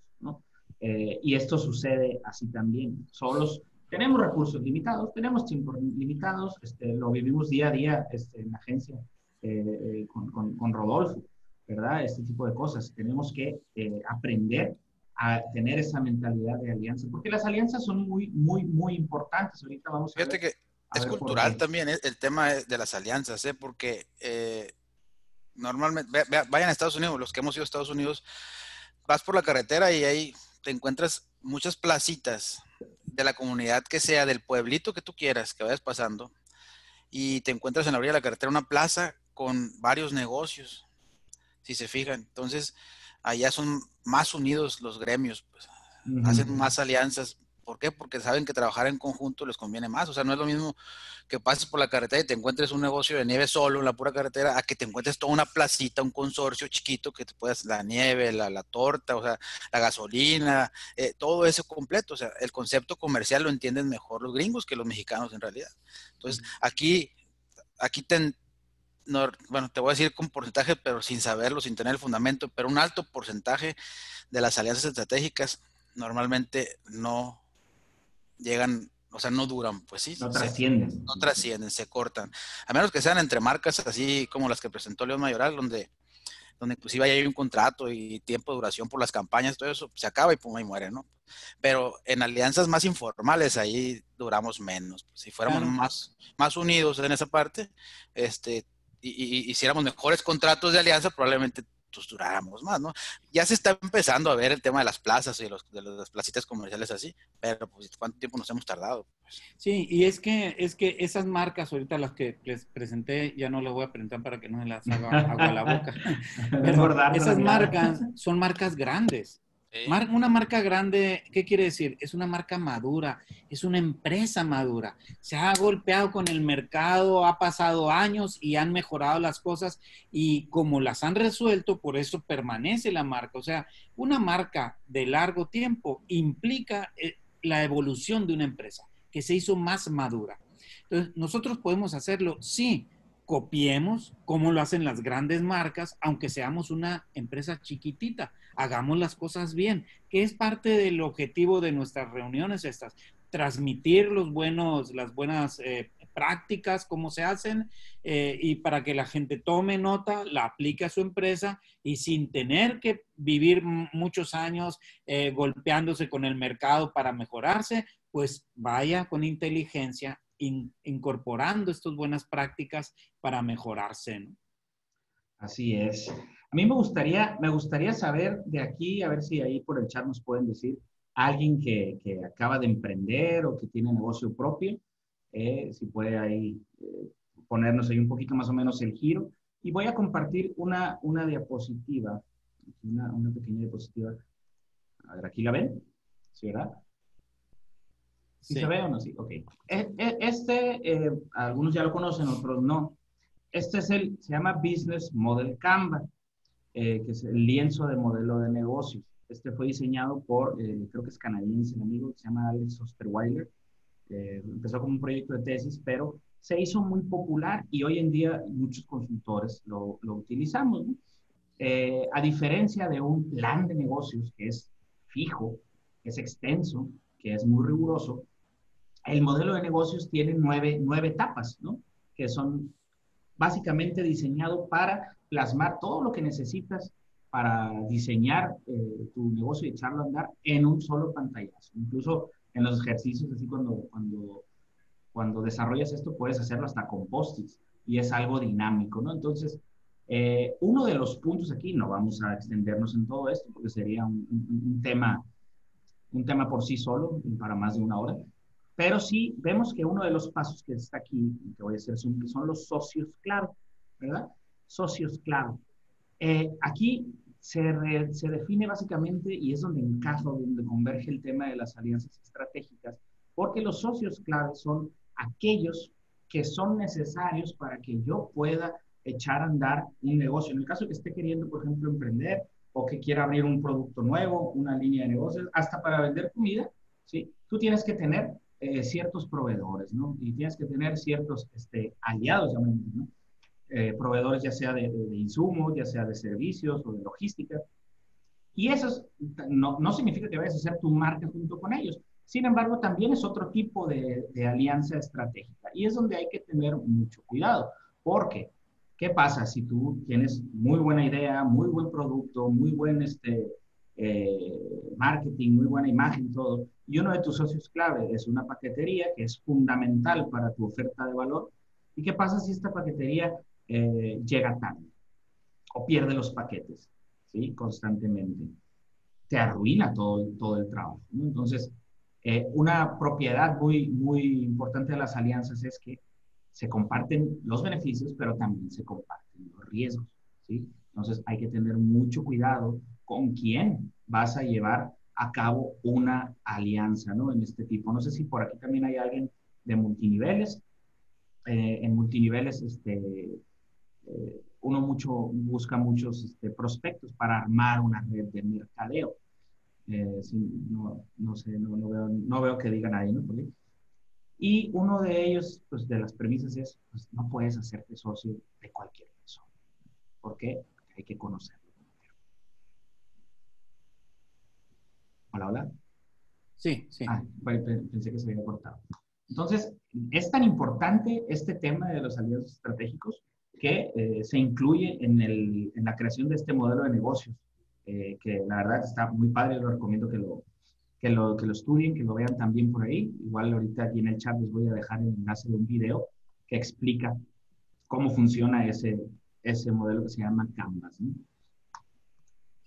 Eh, y esto sucede así también. Solos tenemos recursos limitados, tenemos tiempos limitados, este, lo vivimos día a día este, en la agencia eh, eh, con, con, Rodolfo, ¿verdad? Este tipo de cosas. Tenemos que aprender a tener esa mentalidad de alianza, porque las alianzas son muy, muy, muy importantes. Ahorita vamos a Fíjate que es cultural también el tema de las alianzas, ¿eh? porque normalmente, vayan a Estados Unidos, los que hemos ido a Estados Unidos, vas por la carretera y hay te encuentras muchas placitas de la comunidad que sea, del pueblito que tú quieras, que vayas pasando, y te encuentras en la orilla de la carretera una plaza con varios negocios, si se fijan. Entonces, allá son más unidos los gremios, pues, hacen más alianzas, ¿Por qué? Porque saben que trabajar en conjunto les conviene más. O sea, no es lo mismo que pases por la carretera y te encuentres un negocio de nieve solo en la pura carretera, a que te encuentres toda una placita, un consorcio chiquito que te puedas, la nieve, la, torta, o sea, la gasolina, eh, todo eso completo. O sea, el concepto comercial lo entienden mejor los gringos que los mexicanos en realidad. Entonces, aquí, aquí bueno, te voy a decir con porcentaje, pero sin saberlo, sin tener el fundamento, pero un alto porcentaje de las alianzas estratégicas normalmente no llegan, o sea, no duran, pues sí. No trascienden. No trascienden, se cortan. A menos que sean entre marcas así como las que presentó León Mayoral, donde, donde inclusive hay un contrato y tiempo de duración por las campañas, todo eso se acaba y pum, y muere, ¿no? Pero en alianzas más informales ahí duramos menos. Si fuéramos más, más unidos en esa parte, este, y, hiciéramos mejores contratos de alianza, probablemente pues, duráramos más, ¿no? Ya se está empezando a ver el tema de las plazas y los, de las placitas comerciales así, pero pues cuánto tiempo nos hemos tardado. Pues? Sí, y es que, es que esas marcas ahorita las que les presenté, ya no las voy a presentar para que no me las haga agua a la boca. Pero esas marcas son marcas grandes una marca grande, ¿qué quiere decir? Es una marca madura, es una empresa madura. Se ha golpeado con el mercado, ha pasado años y han mejorado las cosas y como las han resuelto, por eso permanece la marca. O sea, una marca de largo tiempo implica eh, la evolución de una empresa que se hizo más madura. Entonces, nosotros podemos hacerlo, sí, copiemos como lo hacen las grandes marcas, aunque seamos una empresa chiquitita. Hagamos las cosas bien, que es parte del objetivo de nuestras reuniones estas, transmitir los buenos, las buenas eh, prácticas, cómo se hacen, eh, y para que la gente tome nota, la aplique a su empresa y sin tener que vivir muchos años eh, golpeándose con el mercado para mejorarse, pues vaya con inteligencia incorporando estas buenas prácticas para mejorarse. Así es. A mí me gustaría, me gustaría saber de aquí, a ver si ahí por el chat nos pueden decir, alguien que, que acaba de emprender o que tiene negocio propio, eh, si puede ahí eh, ponernos ahí un poquito más o menos el giro. Y voy a compartir una, una diapositiva, una, una pequeña diapositiva. A ver, aquí la ven, ¿sí, verdad? ¿Sí, se ve o no? Sí, ok. E, e, este, eh, algunos ya lo conocen, otros no. Este es el, se llama Business Model Canva, que es el lienzo de modelo de negocios. Este fue diseñado por, eh, creo que es canadiense, el amigo, se llama Alex Osterweiler. Eh, empezó como un proyecto de tesis, pero se hizo muy popular y hoy en día muchos consultores lo, lo utilizamos. Eh, a diferencia de un plan de negocios que es fijo, que es extenso, que es muy riguroso, el modelo de negocios tiene nueve, nueve etapas, ¿no? que son básicamente diseñado para plasmar todo lo que necesitas para diseñar eh, tu negocio y echarlo a andar en un solo pantallazo. Incluso en los ejercicios, así cuando, cuando, cuando desarrollas esto, puedes hacerlo hasta con post-its y es algo dinámico, ¿no? Entonces, eh, uno de los puntos aquí, no vamos a extendernos en todo esto porque sería un, un, tema, un tema por sí solo para más de una hora, pero sí vemos que uno de los pasos que está aquí, que voy a hacer, son, son los socios claro, ¿verdad? Socios claro. Eh, aquí se, define básicamente, y es donde encaja, donde converge el tema de las alianzas estratégicas, porque los socios claves son aquellos que son necesarios para que yo pueda echar a andar un negocio. En el caso que esté queriendo, por ejemplo, emprender o que quiera abrir un producto nuevo, una línea de negocios, hasta para vender comida, ¿sí? Tú tienes que tener eh, ciertos proveedores, ¿no? Y tienes que tener ciertos este, aliados, llamémoslo, ¿no? Eh, proveedores ya sea de, insumos, ya sea de servicios o de logística. Y eso no, no, significa que vayas a hacer tu marca junto con ellos. Sin embargo, también es otro tipo de, de, alianza estratégica. Y es donde hay que tener mucho cuidado. Porque, ¿qué pasa si tú tienes muy buena idea, muy buen producto, muy buen este, eh, marketing, muy buena imagen, todo, y uno de tus socios clave es una paquetería que es fundamental para tu oferta de valor? ¿Y qué pasa si esta paquetería eh, llega tarde o pierde los paquetes, ¿sí? Constantemente. Te arruina todo, todo el trabajo. Entonces, eh, una propiedad muy, muy importante de las alianzas es que se comparten los beneficios, pero también se comparten los riesgos, ¿sí? Entonces, hay que tener mucho cuidado con quién vas a llevar a cabo una alianza, ¿no? En este tipo. No sé si por aquí también hay alguien de multiniveles. Eh, en multiniveles, este, eh, uno mucho, busca muchos este, prospectos para armar una red de mercadeo. Eh, no, sé, no, veo, que digan ahí, ¿no? Y uno de ellos, pues de las premisas es, pues no puedes hacerte socio de cualquier persona. ¿Por qué? Porque hay que conocerlo. Hola, hola. Sí, sí. Ah, pensé que se había cortado. Entonces, es tan importante este tema de los aliados estratégicos que eh, se incluye en, el, en, la creación de este modelo de negocios, eh, que la verdad está muy padre, lo recomiendo que lo, que lo, que lo estudien, que lo vean también por ahí. Igual ahorita aquí en el chat les voy a dejar el enlace de un video que explica cómo funciona ese, ese modelo que se llama Canvas.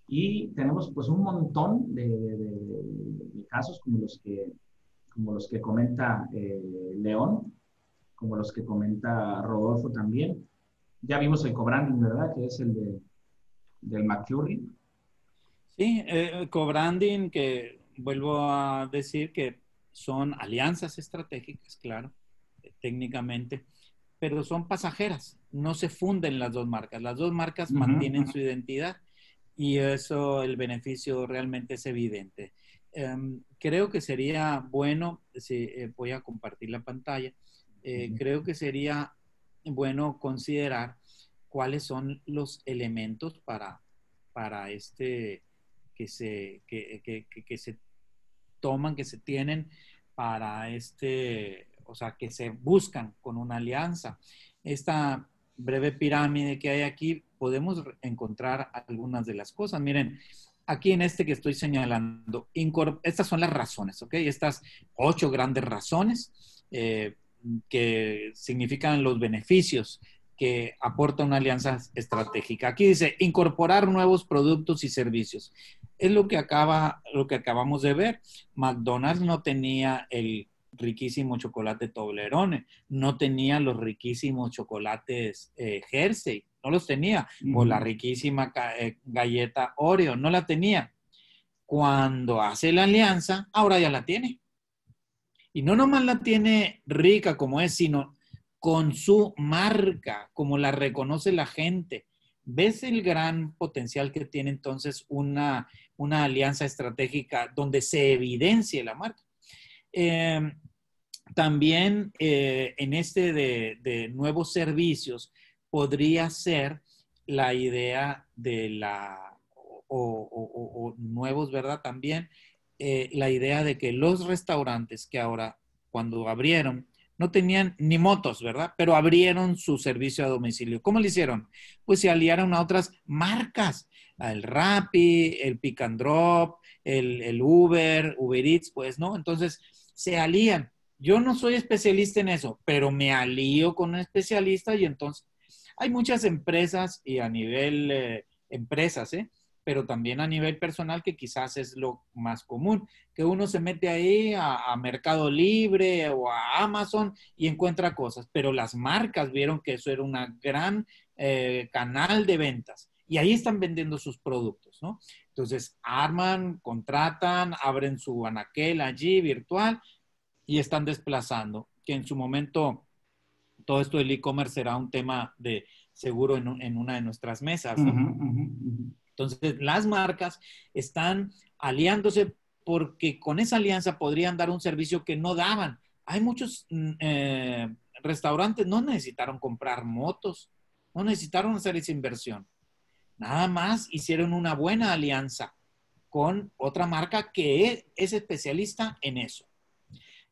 Y tenemos pues un montón de, de, casos como los que, como los que comenta eh, León, como los que comenta Rodolfo también, ya vimos el cobranding, ¿verdad? Que es el de, del McClurry. Sí, eh, cobranding, que vuelvo a decir que son alianzas estratégicas, claro, técnicamente, pero son pasajeras, no se funden las dos marcas, las dos marcas mantienen su identidad y eso, el beneficio realmente es evidente. Em, creo que sería bueno, si eh, voy a compartir la pantalla, eh, creo que sería bueno considerar cuáles son los elementos para, para este que se, que, que, que se toman, que se tienen para este o sea, que se buscan con una alianza. Esta breve pirámide que hay aquí, podemos encontrar algunas de las cosas. Miren, aquí en este que estoy señalando, estas son las razones, ¿ok? Estas ocho grandes razones eh, que significan los beneficios que aporta una alianza estratégica. Aquí dice, incorporar nuevos productos y servicios. Es lo que, acaba, lo que acabamos de ver. McDonald's no tenía el riquísimo chocolate Toblerone, no tenía los riquísimos chocolates eh, Jersey, no los tenía, o la riquísima eh, galleta Oreo, no la tenía. Cuando hace la alianza, ahora ya la tiene. Y no nomás la tiene rica como es, sino con su marca, como la reconoce la gente. ¿Ves el gran potencial que tiene entonces una, una alianza estratégica donde se evidencie la marca? Em, también eh, en este de, nuevos servicios podría ser la idea de la, o, nuevos, ¿verdad? También eh, la idea de que los restaurantes que ahora, cuando abrieron, no tenían ni motos, ¿verdad? Pero abrieron su servicio a domicilio. ¿Cómo lo hicieron? Pues se aliaron a otras marcas, el Rappi, el Pick and Drop, el, el Uber, Uber Eats, pues, ¿no? Entonces, se alían. Yo no soy especialista en eso, pero me alío con un especialista y entonces hay muchas empresas y a nivel eh, empresas, ¿eh? pero también a nivel personal, que quizás es lo más común, que uno se mete ahí a, Mercado Libre o a Amazon y encuentra cosas, pero las marcas vieron que eso era un gran eh, canal de ventas y ahí están vendiendo sus productos, ¿no? Entonces, arman, contratan, abren su anaquel allí virtual y están desplazando, que en su momento todo esto del e-commerce será un tema de seguro en, una de nuestras mesas, ¿no? Entonces, las marcas están aliándose porque con esa alianza podrían dar un servicio que no daban. Hay muchos mm, eh, restaurantes, no necesitaron comprar motos, no necesitaron hacer esa inversión. Nada más hicieron una buena alianza con otra marca que es, especialista en eso.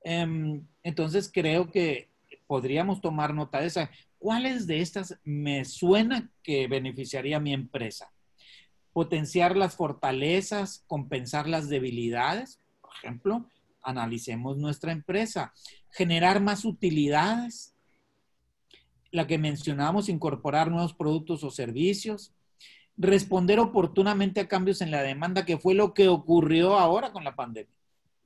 Em, entonces creo que podríamos tomar nota de esa. ¿Cuáles de estas me suena que beneficiaría a mi empresa? potenciar las fortalezas, compensar las debilidades. Por ejemplo, analicemos nuestra empresa, generar más utilidades, la que mencionamos, incorporar nuevos productos o servicios, responder oportunamente a cambios en la demanda, que fue lo que ocurrió ahora con la pandemia.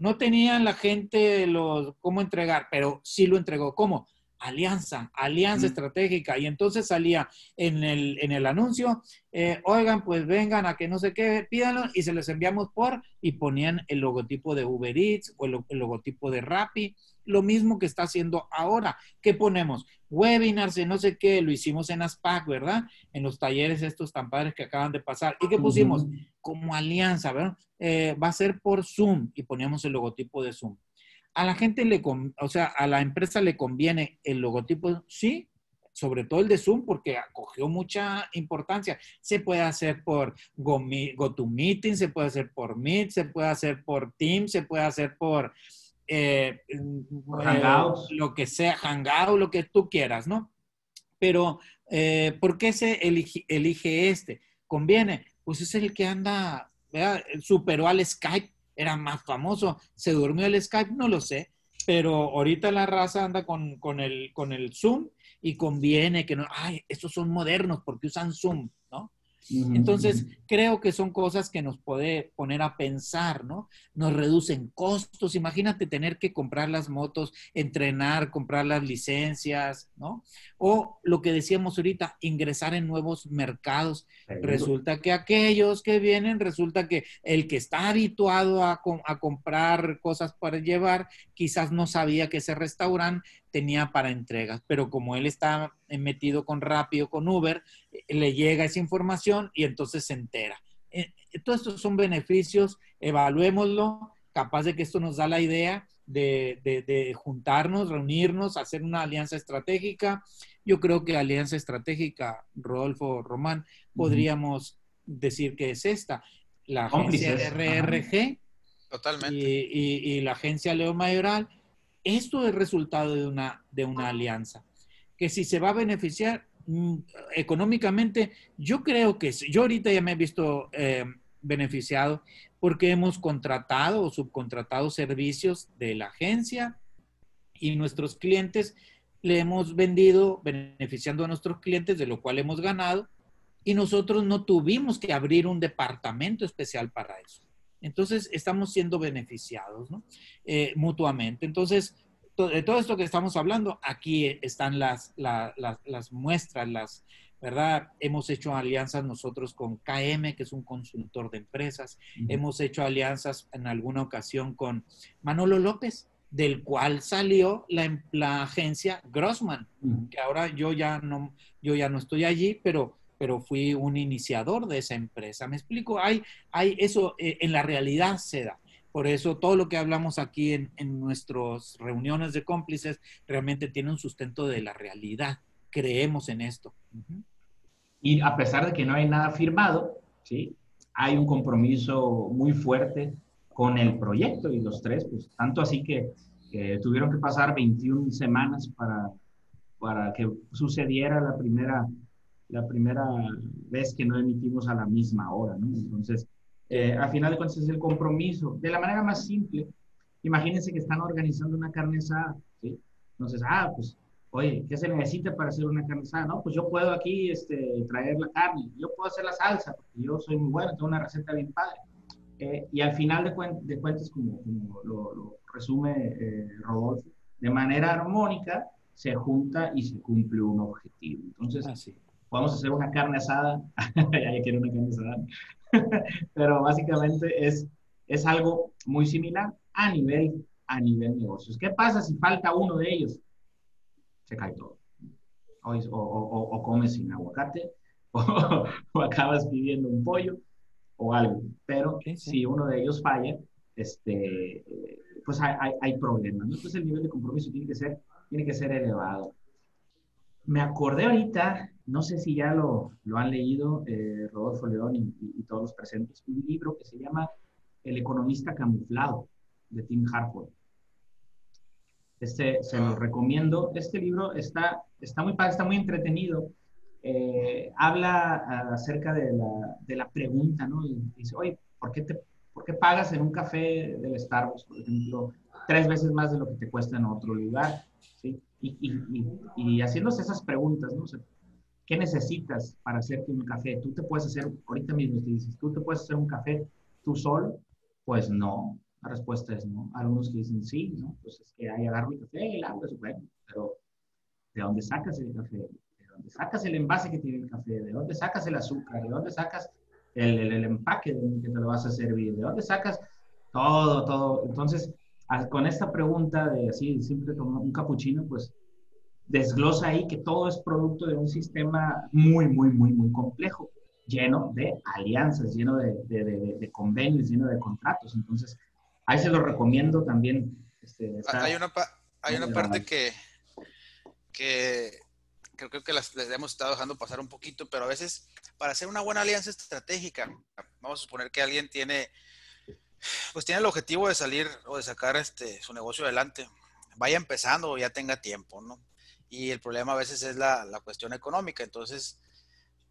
No tenían la gente los, cómo entregar, pero sí lo entregó. ¿Cómo? Alianza, alianza estratégica. Y entonces salía en el, en el anuncio, eh, oigan, pues vengan a que no sé qué, pídanlo y se les enviamos por, y ponían el logotipo de Uber Eats o el, logotipo de Rappi, lo mismo que está haciendo ahora. ¿Qué ponemos? Webinars y no sé qué, lo hicimos en ASPAC, ¿verdad? En los talleres estos tan padres que acaban de pasar. ¿Y qué pusimos? Como alianza, ¿verdad? Eh, va a ser por Zoom y poníamos el logotipo de Zoom a la gente le, o sea, a la empresa le conviene el logotipo, sí, sobre todo el de Zoom, porque acogió mucha importancia. Se puede hacer por GoToMeeting, se puede hacer por Meet, se puede hacer por Teams, se puede hacer por eh, Hangouts. lo que sea, Hangout, lo que tú quieras, ¿no? Pero, eh, ¿por qué se elige, elige, este? ¿Conviene? Pues es el que anda, ¿verdad? superó al Skype era más famoso. ¿Se durmió el Skype? No lo sé. Pero ahorita la raza anda con, con, el, con el Zoom y conviene que no, ay, estos son modernos porque usan Zoom, ¿no? Entonces, creo que son cosas que nos puede poner a pensar, ¿no? Nos reducen costos. Imagínate tener que comprar las motos, entrenar, comprar las licencias, ¿no? O lo que decíamos ahorita, ingresar en nuevos mercados. Resulta que aquellos que vienen, resulta que el que está habituado a, a comprar cosas para llevar, quizás no sabía que ese restaurante tenía para entregas, pero como él está metido con Rápido, con Uber, eh, le llega esa información y entonces se entera. Eh, todos estos son beneficios, evaluémoslo, capaz de que esto nos da la idea de, juntarnos, reunirnos, hacer una alianza estratégica. Yo creo que alianza estratégica, Rodolfo Román, podríamos decir que es esta. La agencia RRG Totalmente. Y, y, la agencia Leo Mayoral Esto es resultado de una, de una alianza, que si se va a beneficiar mm, económicamente, yo creo que sí. Yo ahorita ya me he visto eh, beneficiado porque hemos contratado o subcontratado servicios de la agencia y nuestros clientes le hemos vendido beneficiando a nuestros clientes, de lo cual hemos ganado, y nosotros no tuvimos que abrir un departamento especial para eso. Entonces, estamos siendo beneficiados ¿no? Eh, mutuamente. Entonces, de todo esto que estamos hablando, aquí están las, muestras, las, ¿verdad? Hemos hecho alianzas nosotros con KM, que es un consultor de empresas. Hemos hecho alianzas en alguna ocasión con Manolo López, del cual salió la, la agencia Grossman, que ahora yo ya no, yo ya no estoy allí, pero, pero fui un iniciador de esa empresa. ¿Me explico? Hay, hay eso eh, en la realidad se da. Por eso todo lo que hablamos aquí en, en nuestras reuniones de cómplices realmente tiene un sustento de la realidad. Creemos en esto. Y a pesar de que no hay nada firmado, ¿sí? hay un compromiso muy fuerte con el proyecto y los tres, pues tanto así que, tuvieron que pasar 21 semanas para, para que sucediera la primera, la primera vez que no emitimos a la misma hora, ¿no? Entonces, eh, al final de cuentas es el compromiso. De la manera más simple, imagínense que están organizando una carne asada, ¿sí? Entonces, ah, pues, oye, ¿qué se necesita para hacer una carne asada? No, pues yo puedo aquí este, traer la carne, yo puedo hacer la salsa, porque yo soy muy bueno, tengo una receta bien padre eh, y al final de, cuentas, como, lo, resume eh, Rodolfo, de manera armónica se junta y se cumple un objetivo. Entonces, Así. Podemos hacer una carne asada, ya quiero una carne asada, pero básicamente es, es algo muy similar a nivel, a nivel negocios. ¿Qué pasa si falta uno de ellos? Se cae todo. O, o, o comes sin aguacate, o acabas pidiendo un pollo, o algo. Pero si uno de ellos falla, este, pues hay, hay, problemas. Entonces el nivel de compromiso tiene que ser, tiene que ser elevado. Me acordé ahorita, no sé si ya lo, lo han leído eh, Rodolfo León y, todos los presentes, un libro que se llama El economista camuflado de Tim Harford. Este se lo ah. recomiendo. Este libro está, está muy está muy entretenido eh, habla acerca de la, de la, pregunta, ¿no? Y dice, oye, ¿por qué, te, ¿por qué pagas en un café del Starbucks, por ejemplo, tres veces más de lo que te cuesta en otro lugar? Y, y, y, haciéndose esas preguntas, ¿no? ¿Qué necesitas para hacerte un café? Tú te puedes hacer, ahorita mismo te dices, ¿tú te puedes hacer un café tú solo? Pues no, la respuesta es no. Algunos que dicen sí, ¿no? Pues es que ahí agarro el café y el es bueno, pero ¿de dónde sacas el café? dónde sacas el envase que tiene el café, de dónde sacas el azúcar, de dónde sacas el, el, empaque que te lo vas a servir, de dónde sacas todo, todo. Entonces, con esta pregunta de así, siempre como un capuchino, pues desglosa ahí que todo es producto de un sistema muy, muy, muy, muy complejo, lleno de alianzas, lleno de, de, de, convenios, lleno de contratos. Entonces, ahí se lo recomiendo también. Este, hay una, hay una parte que, que creo que las, les hemos estado dejando pasar un poquito, pero a veces para hacer una buena alianza estratégica, vamos a suponer que alguien tiene, pues tiene el objetivo de salir o de sacar este, su negocio adelante, vaya empezando o ya tenga tiempo, ¿no? Y el problema a veces es la, la cuestión económica, entonces,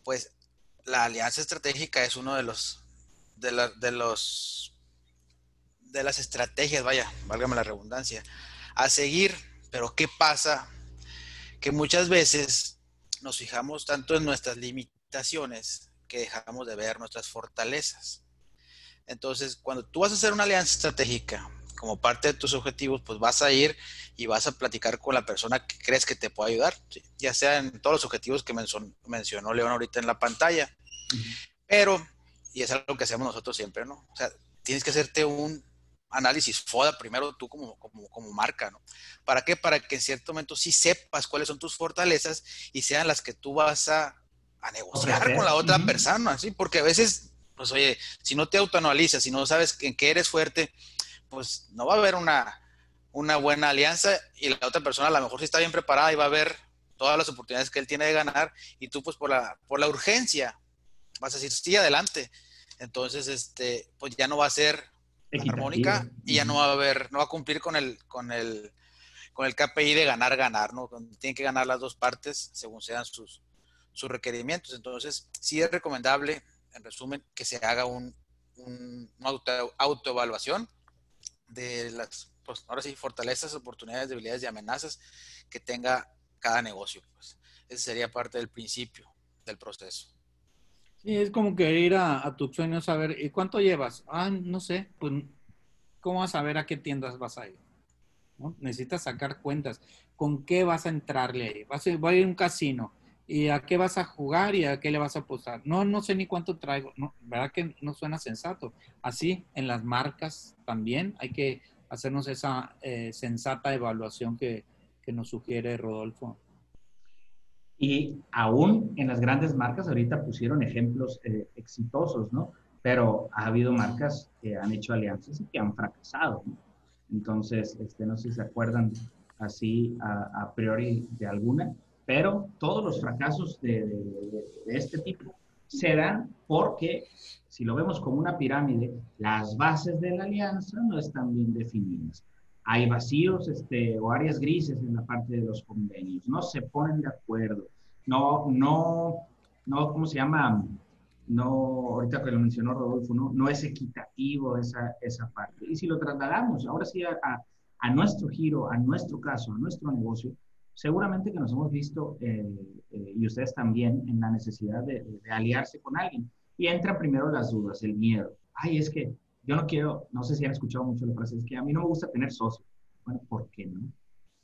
pues la alianza estratégica es uno de los, de, la, de los, de las estrategias, vaya, válgame la redundancia, a seguir, pero ¿qué pasa que muchas veces nos fijamos tanto en nuestras limitaciones que dejamos de ver nuestras fortalezas. Entonces, cuando tú vas a hacer una alianza estratégica como parte de tus objetivos, pues vas a ir y vas a platicar con la persona que crees que te puede ayudar, ya sea en todos los objetivos que mencionó León ahorita en la pantalla. Pero, y es algo que hacemos nosotros siempre, ¿no? O sea, tienes que hacerte un análisis FODA primero tú como, como, como, marca, ¿no? ¿Para qué? Para que en cierto momento sí sepas cuáles son tus fortalezas y sean las que tú vas a, a negociar con la otra persona, ¿sí? Porque a veces, pues oye, si no te autoanalizas, si no sabes en qué eres fuerte, pues no va a haber una, una buena alianza y la otra persona a lo mejor sí está bien preparada y va a ver todas las oportunidades que él tiene de ganar y tú pues por la, por la urgencia vas a decir, sí, adelante. Entonces, este, pues ya no va a ser armónica y ya no va a haber, no va a cumplir con el, con el, con el KPI de ganar, ganar, ¿no? Tienen que ganar las dos partes según sean sus, sus requerimientos. Entonces, sí es recomendable, en resumen, que se haga un, una auto, autoevaluación de las, pues, ahora sí, fortalezas, oportunidades, debilidades y amenazas que tenga cada negocio. Pues. Ese sería parte del principio del proceso. Sí, es como que ir a, a tus sueños a ver, ¿y cuánto llevas? Ah, no sé, pues, ¿cómo vas a ver a qué tiendas vas a ir? Necesitas sacar cuentas. ¿Con qué vas a entrarle ahí? Vas a, voy a ir a un casino. ¿Y a qué vas a jugar y a qué le vas a apostar? No, no sé ni cuánto traigo. No, ¿Verdad que no suena sensato? Así, en las marcas también hay que hacernos esa eh, sensata evaluación que, que nos sugiere Rodolfo. Y aún en las grandes marcas, ahorita pusieron ejemplos eh, exitosos, ¿no? Pero ha habido marcas que han hecho alianzas y que han fracasado. Entonces, este, no sé si se acuerdan así a, priori de alguna, pero todos los fracasos de, este tipo se dan porque, si lo vemos como una pirámide, las bases de la alianza no están bien definidas. Hay vacíos este, o áreas grises en la parte de los convenios, no se ponen de acuerdo, no, no, no, ¿cómo se llama? no, ahorita que lo mencionó Rodolfo, no, no es equitativo esa, esa parte. Y si lo trasladamos ahora sí a, a, nuestro giro, a nuestro caso, a nuestro negocio, seguramente que nos hemos visto, eh, eh, y ustedes también, en la necesidad de, de, aliarse con alguien. Y entran primero las dudas, el miedo. Ay, es que yo no quiero, no sé si han escuchado mucho la frase, es que a mí no me gusta tener socios. Bueno, ¿por qué no?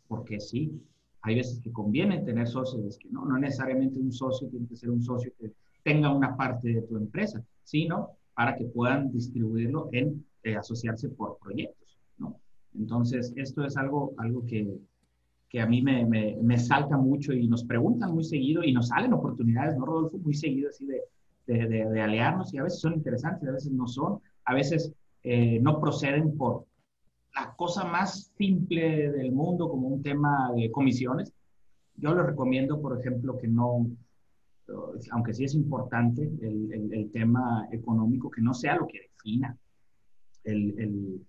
Porque sí. Hay veces que conviene tener socios, que no, no necesariamente un socio tiene que ser un socio que tenga una parte de tu empresa, sino para que puedan distribuirlo en eh, asociarse por proyectos, ¿no? Entonces, esto es algo, algo que, que a mí me, me, me, salta mucho y nos preguntan muy seguido y nos salen oportunidades, ¿no, Rodolfo? Muy seguido así de, de, de, aliarnos y a veces son interesantes, a veces no son, a veces eh, no proceden por la cosa más simple del mundo como un tema de comisiones. Yo les recomiendo, por ejemplo, que no, aunque sí es importante el, el, tema económico, que no sea lo que defina el, el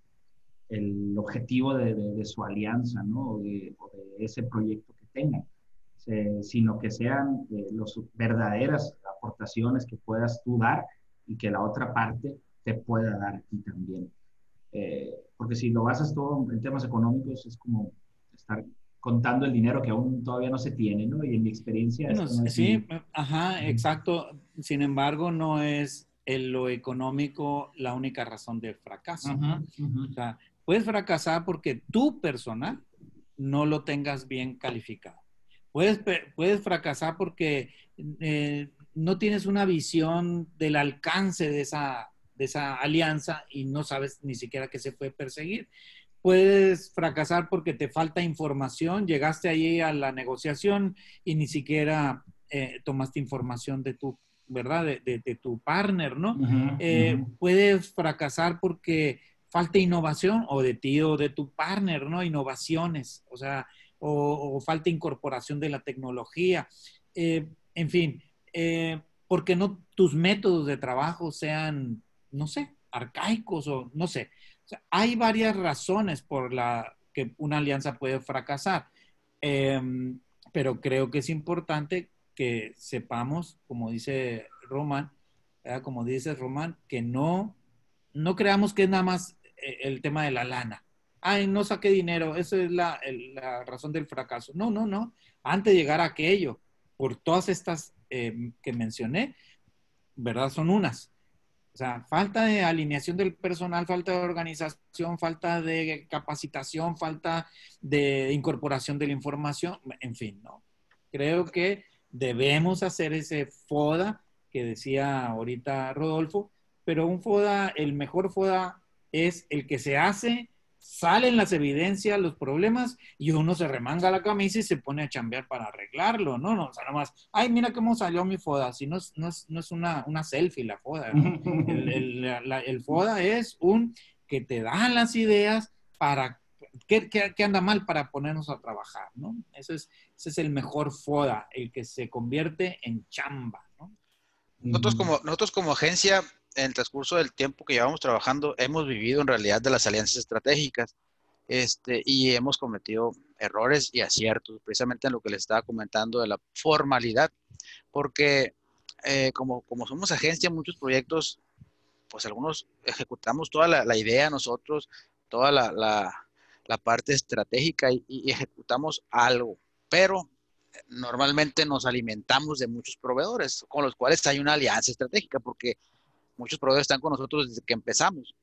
objetivo de, de, su alianza, ¿no? O de, ese proyecto que tengan, sino que sean eh, las verdaderas aportaciones que puedas tú dar y que la otra parte te pueda dar a ti también. Eh, porque si lo basas todo en temas económicos, es como estar contando el dinero que aún todavía no se tiene, ¿no? Y en mi experiencia... sí, ajá, exacto. Sin embargo, no es lo económico la única razón del fracaso. O sea, puedes fracasar porque tu personal no lo tengas bien calificado. Puedes, puedes fracasar porque eh, no tienes una visión del alcance de esa, de esa alianza y no sabes ni siquiera qué se puede perseguir puedes fracasar porque te falta información, llegaste ahí a la negociación y ni siquiera eh, tomaste información de tu, ¿verdad? De, tu partner, ¿no? Eh, puedes fracasar porque falta innovación o de ti o de tu partner, ¿no? Innovaciones, o sea, o, falta incorporación de la tecnología. Eh, en fin, porque no tus métodos de trabajo sean, no sé, arcaicos o no sé hay varias razones por las que una alianza puede fracasar, em, pero creo que es importante que sepamos, como dice Román, como dice Román, que no, no creamos que es nada más eh, el tema de la lana. Ay, no saqué dinero, esa es la, la razón del fracaso. No, no, no. Antes de llegar a aquello, por todas estas em, que mencioné, ¿verdad? Son unas. O sea, falta de alineación del personal, falta de organización, falta de capacitación, falta de incorporación de la información, en fin, ¿no? Creo que debemos hacer ese FODA que decía ahorita Rodolfo, pero un FODA, el mejor FODA es el que se hace salen las evidencias, los problemas, y uno se remanga la camisa y se pone a chambear para arreglarlo, ¿no? no o sea, nomás, ay, mira cómo salió mi foda, si no es, no es, no es una, una, selfie la foda, el, el, el, foda es un que te dan las ideas para, ¿qué, qué, anda mal para ponernos a trabajar, ¿no? Ese es, ese es el mejor foda, el que se convierte en chamba, ¿no? Nosotros como, nosotros como agencia en el transcurso del tiempo que llevamos trabajando, hemos vivido en realidad de las alianzas estratégicas este, y hemos cometido errores y aciertos, precisamente en lo que les estaba comentando de la formalidad, porque eh, como, como somos agencia, muchos proyectos, pues algunos ejecutamos toda la, idea nosotros, toda la, la, parte estratégica y, y, ejecutamos algo, pero normalmente nos alimentamos de muchos proveedores con los cuales hay una alianza estratégica, porque muchos proveedores están con nosotros desde que empezamos.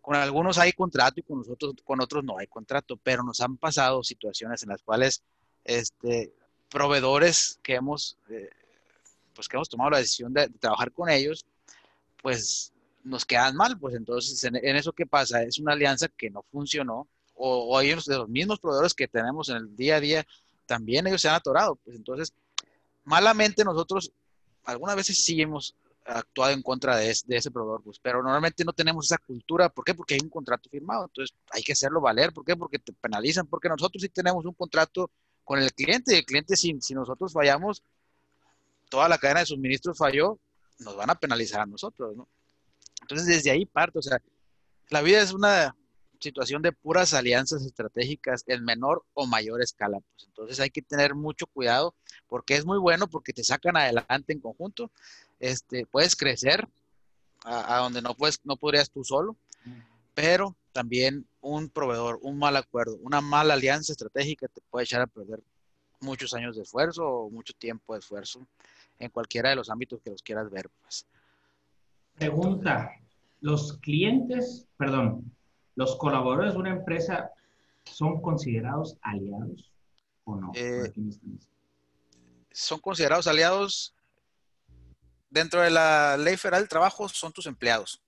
Con algunos hay contrato y con nosotros, con otros no hay contrato, pero nos han pasado situaciones en las cuales este, proveedores que hemos, eh, pues que hemos tomado la decisión de, trabajar con ellos, pues nos quedan mal, pues entonces en, eso qué pasa, es una alianza que no funcionó, o, o ellos de los mismos proveedores que tenemos en el día a día, también ellos se han atorado, pues entonces, malamente nosotros algunas veces sí hemos actuado en contra de, ese proveedor, pues, pero normalmente no tenemos esa cultura. ¿Por qué? Porque hay un contrato firmado. Entonces hay que hacerlo valer. ¿Por qué? Porque te penalizan. Porque nosotros sí tenemos un contrato con el cliente. El cliente, si, si nosotros fallamos, toda la cadena de suministros falló, nos van a penalizar a nosotros, ¿no? Entonces desde ahí parto. O sea, la vida es una situación de puras alianzas estratégicas en menor o mayor escala. Pues entonces hay que tener mucho cuidado porque es muy bueno porque te sacan adelante en conjunto, este, puedes crecer a, donde no, puedes, no podrías tú solo, pero también un proveedor, un mal acuerdo, una mala alianza estratégica te puede echar a perder muchos años de esfuerzo o mucho tiempo de esfuerzo en cualquiera de los ámbitos que los quieras ver. Pues. Pregunta, los clientes, perdón, los colaboradores de una empresa son considerados aliados o no? Eh, son considerados aliados dentro de la ley federal del trabajo son tus empleados.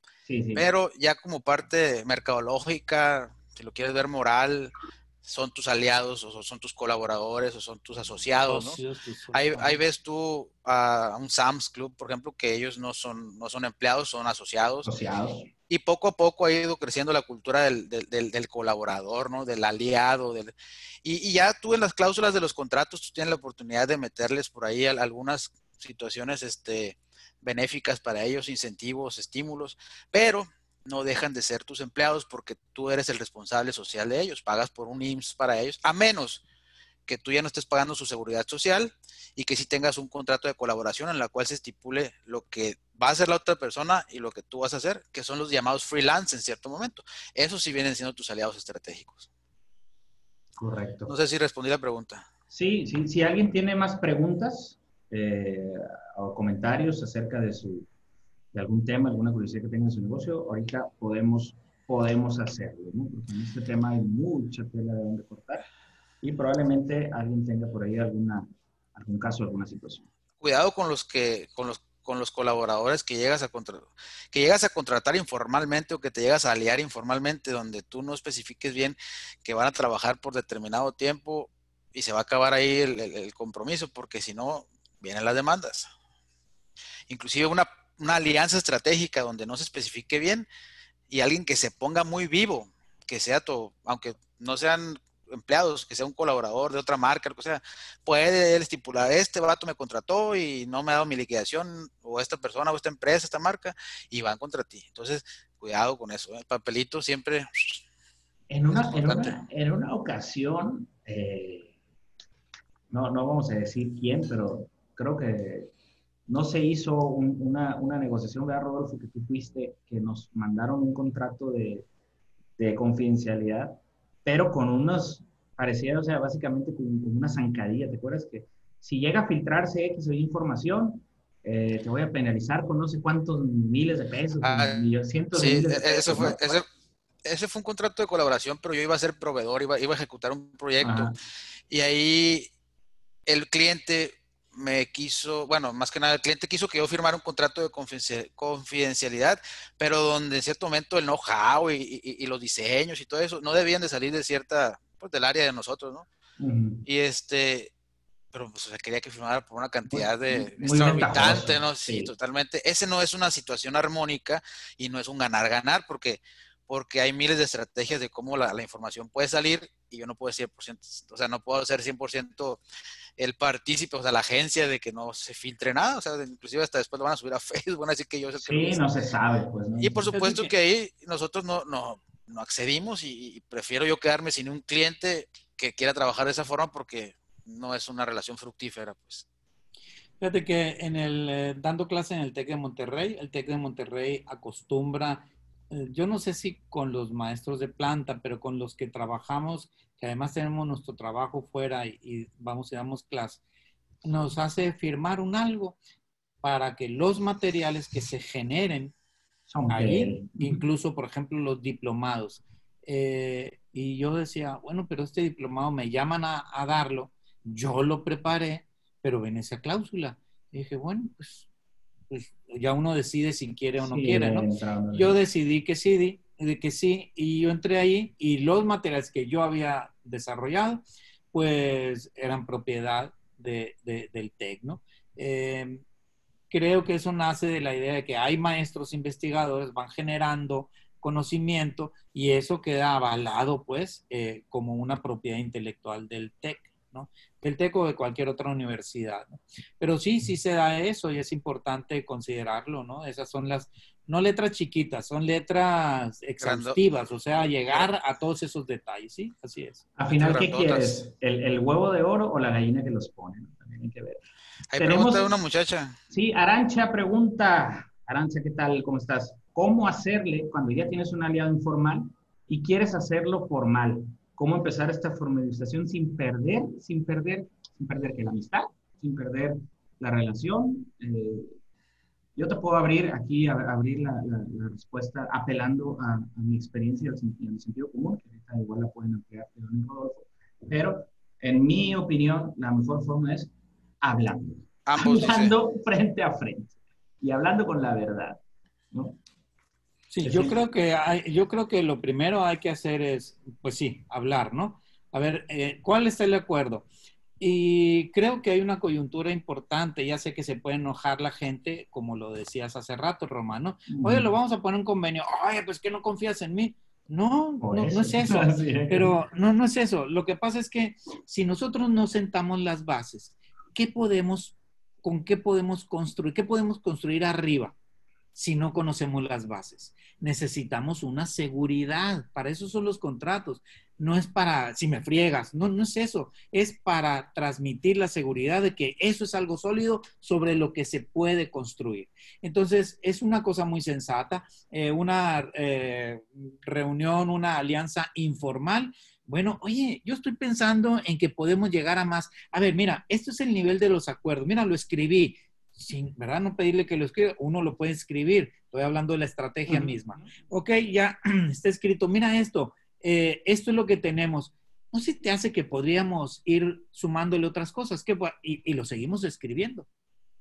Pero ya como parte mercadológica, si lo quieres ver moral, son tus aliados o son tus colaboradores o son tus asociados, ¿no? ahí, ves tú a un Sam's Club, por ejemplo, que ellos no son, no son empleados, son asociados. Asociados. Y poco a poco ha ido creciendo la cultura del, del, colaborador, ¿no? Del aliado. Del, y, y, ya tú en las cláusulas de los contratos, tú tienes la oportunidad de meterles por ahí algunas situaciones, este, benéficas para ellos, incentivos, estímulos, pero no dejan de ser tus empleados porque tú eres el responsable social de ellos, pagas por un IMSS para ellos, a menos que tú ya no estés pagando su seguridad social y que si tengas un contrato de colaboración en la cual se estipule lo que va a hacer la otra persona y lo que tú vas a hacer, que son los llamados freelance en cierto momento. Eso sí vienen siendo tus aliados estratégicos. Correcto. No sé si respondí la pregunta. Sí, sí, si alguien tiene más preguntas, eh, o comentarios acerca de, su, de algún tema, alguna curiosidad que tenga en su negocio, ahorita podemos, podemos hacerlo, ¿no? Porque en este tema hay mucha tela de donde cortar y probablemente alguien tenga por ahí alguna, algún caso, alguna situación. Cuidado con los que, con los con los colaboradores que llegas a que llegas a contratar informalmente o que te llegas a aliar informalmente donde tú no especifiques bien que van a trabajar por determinado tiempo y se va a acabar ahí el compromiso porque si no vienen las demandas. Inclusive una, alianza estratégica donde no se especifique bien y alguien que se ponga muy vivo, que sea todo, aunque no sean empleados, que sea un colaborador de otra marca, que sea, puede él estipular, este vato me contrató y no me ha dado mi liquidación, o esta persona, o esta empresa, esta marca, y van contra ti. Entonces, cuidado con eso. ¿eh? El papelito siempre... En una, en una, ocasión, eh, no, no vamos a decir quién, pero creo que no se hizo una, una, negociación, ¿verdad, Rodolfo? Que tú fuiste, que nos mandaron un contrato de, de confidencialidad, pero con unos, parecía, o sea, básicamente con, una zancadilla, ¿te acuerdas? Que si llega a filtrarse X o información, eh, te voy a penalizar con no sé cuántos miles de pesos, ah, cientos sí, de miles de Eso fue, ese, fue un contrato de colaboración, pero yo iba a ser proveedor, iba, iba a ejecutar un proyecto. Y ahí el cliente me quiso, bueno, más que nada el cliente quiso que yo firmara un contrato de confidencialidad, pero donde en cierto momento el know-how y, los diseños y todo eso no debían de salir de cierta, pues del área de nosotros, ¿no? Y este, pero pues se quería que firmara por una cantidad de exorbitante, ¿no? Sí, totalmente. Ese no es una situación armónica y no es un ganar-ganar porque porque hay miles de estrategias de cómo la, la información puede salir y yo no puedo 100%, o sea, no puedo ser 100% el partícipe, o sea, la agencia de que no se filtre nada, o sea, inclusive hasta después lo van a subir a Facebook, van a decir que yo soy el Sí, no se sabe, pues. Y por supuesto que ahí nosotros no, no, no accedimos y, prefiero yo quedarme sin un cliente que quiera trabajar de esa forma porque no es una relación fructífera, pues. Fíjate que en el, eh, dando clase en el TEC de Monterrey, el TEC de Monterrey acostumbra, eh, yo no sé si con los maestros de planta, pero con los que trabajamos, que además tenemos nuestro trabajo fuera y, vamos y damos clase, nos hace firmar un algo para que los materiales que se generen Son ahí, incluso por ejemplo los diplomados, eh, y yo decía, bueno, pero este diplomado me llaman a, a darlo, yo lo preparé, pero ven esa cláusula. Y dije, bueno, pues, pues, ya uno decide si quiere o no quiere, ¿no? Yo decidí que sí, de que sí, y yo entré ahí y los materiales que yo había desarrollado, pues eran propiedad de, del TEC, ¿no? Em, creo que eso nace de la idea de que hay maestros investigadores, van generando conocimiento y eso queda avalado, pues, eh, como una propiedad intelectual del TEC. ¿no? Del TEC o de cualquier otra universidad, ¿no? Pero sí, sí se da eso y es importante considerarlo, ¿no? Esas son las, no letras chiquitas, son letras exhaustivas, o sea, llegar a todos esos detalles, ¿sí? Así es. Al final, ¿qué quieres? ¿El, huevo de oro o la gallina que los pone? También hay que ver. Hay pregunta de una muchacha. Sí, Arancha pregunta, Arancha, ¿qué tal? ¿Cómo estás? ¿Cómo hacerle cuando ya tienes un aliado informal y quieres hacerlo formal? cómo empezar esta formalización sin perder, sin perder, sin perder que la amistad, sin perder la relación. Eh, yo te puedo abrir aquí, abrir la, respuesta apelando a, mi experiencia y a mi sentido común, que ahorita igual la pueden ampliar Rodolfo, pero en mi opinión, la mejor forma es hablando. hablando frente a frente y hablando con la verdad. ¿no? Sí, yo creo que hay, yo creo que lo primero hay que hacer es, pues sí, hablar, ¿no? A ver, eh, ¿cuál está el acuerdo? Y creo que hay una coyuntura importante, ya sé que se puede enojar la gente, como lo decías hace rato, Romano. Oye, lo vamos a poner un convenio. Oye, pues que no confías en mí. No, no, no, es eso. Pero no, no es eso. Lo que pasa es que si nosotros no sentamos las bases, ¿qué podemos, con qué podemos construir? ¿Qué podemos construir arriba? Si no conocemos las bases. Necesitamos una seguridad. Para eso son los contratos. No es para, si me friegas, no, no es eso. Es para transmitir la seguridad de que eso es algo sólido sobre lo que se puede construir. Entonces, es una cosa muy sensata, eh, una eh, reunión, una alianza informal. Bueno, oye, yo estoy pensando en que podemos llegar a más. A ver, mira, esto es el nivel de los acuerdos. Mira, lo escribí sin, ¿verdad? No pedirle que lo escriba, uno lo puede escribir. Estoy hablando de la estrategia misma. Ok, ya está escrito, mira esto, eh, esto es lo que tenemos. ¿No se te hace que podríamos ir sumándole otras cosas? Que, y, lo seguimos escribiendo.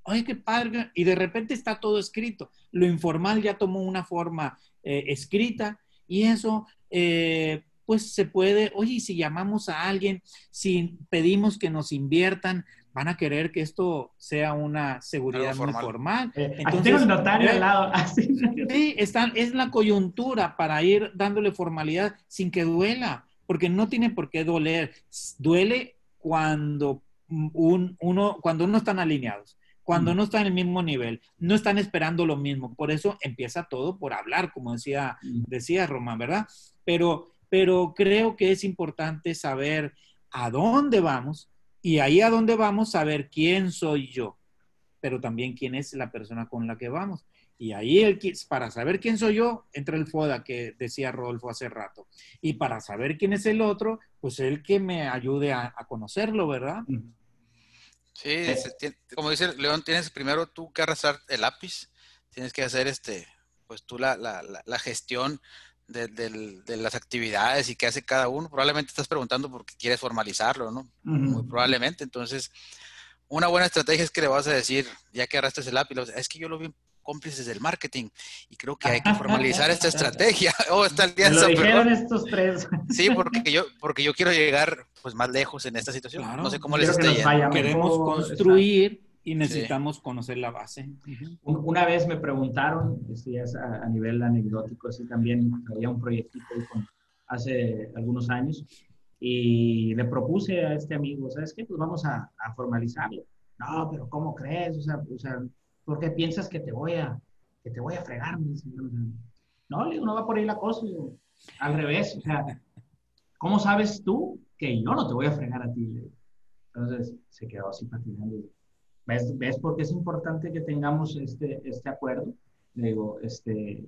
Oye, qué padre. Y de repente está todo escrito. Lo informal ya tomó una forma eh, escrita y eso, eh, pues se puede, oye, si llamamos a alguien, si pedimos que nos inviertan, van a querer que esto sea una seguridad muy formal. Eh, Entonces, el notario al lado. sí, están, es la coyuntura para ir dándole formalidad sin que duela, porque no tiene por qué doler. Duele cuando, un, uno, cuando uno están alineados, cuando mm. no están en el mismo nivel, no están esperando lo mismo. Por eso empieza todo por hablar, como decía, mm. decía Román, ¿verdad? Pero, pero creo que es importante saber a dónde vamos y ahí a dónde vamos, saber quién soy yo, pero también quién es la persona con la que vamos. Y ahí, el, para saber quién soy yo, entra el FODA que decía Rodolfo hace rato. Y para saber quién es el otro, pues el que me ayude a, conocerlo, ¿verdad? Sí, como dice León, tienes primero tú que arrasar el lápiz, tienes que hacer este, pues tú la, la, la gestión de, las actividades y qué hace cada uno. Probablemente estás preguntando porque quieres formalizarlo, ¿no? Muy probablemente. Entonces, una buena estrategia es que le vas a decir, ya que arrastres el lápiz, es que yo lo vi cómplices del marketing y creo que hay que formalizar esta estrategia o esta alianza. Lo estos tres. Sí, porque yo, porque yo quiero llegar pues más lejos en esta situación. no sé cómo les está Queremos construir y necesitamos conocer la base. Una vez me preguntaron, esto ya es a, nivel anecdótico, así también había un proyectito hace algunos años, y le propuse a este amigo, ¿sabes qué? Pues vamos a, formalizarlo. No, pero ¿cómo crees? O sea, o sea, ¿por qué piensas que te voy a, que te voy a fregar? No, le digo, no va por ahí la cosa. al revés, o sea, ¿cómo sabes tú que yo no te voy a fregar a ti. Entonces se quedó así patinando. ¿Ves, ¿Ves por qué es importante que tengamos este, este acuerdo? Le digo, este,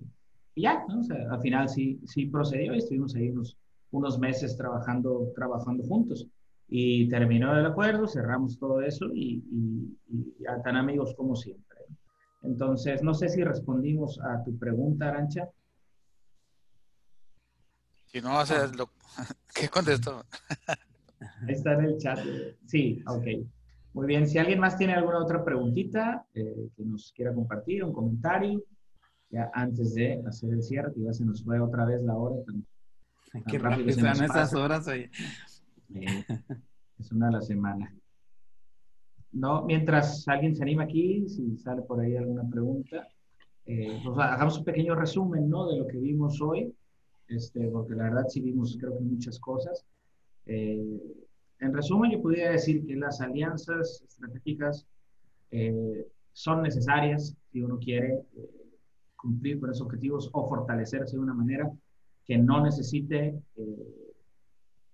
y ya, ¿no? o sea, al final sí, sí procedió y estuvimos ahí unos, unos meses trabajando, trabajando juntos. Y terminó el acuerdo, cerramos todo eso y, y, y ya tan amigos como siempre. Entonces, no sé si respondimos a tu pregunta, Arancha. Si no, haces lo... ¿qué contestó? Ahí está en el chat. Sí, ok. Muy bien, si alguien más tiene alguna otra preguntita eh, que nos quiera compartir, un comentario, ya antes de hacer el cierre, que ya se nos fue otra vez la hora. Tan, Qué rápido están esas horas. Oye. Eh, es una a la semana. No, mientras alguien se anima aquí, si sale por ahí alguna pregunta, eh, pues hagamos un pequeño resumen, ¿no? De lo que vimos hoy, este, porque la verdad sí vimos, creo que muchas cosas. Eh, en resumen, yo podría decir que las alianzas estratégicas eh, son necesarias si uno quiere eh, cumplir con esos objetivos o fortalecerse de una manera que no necesite eh,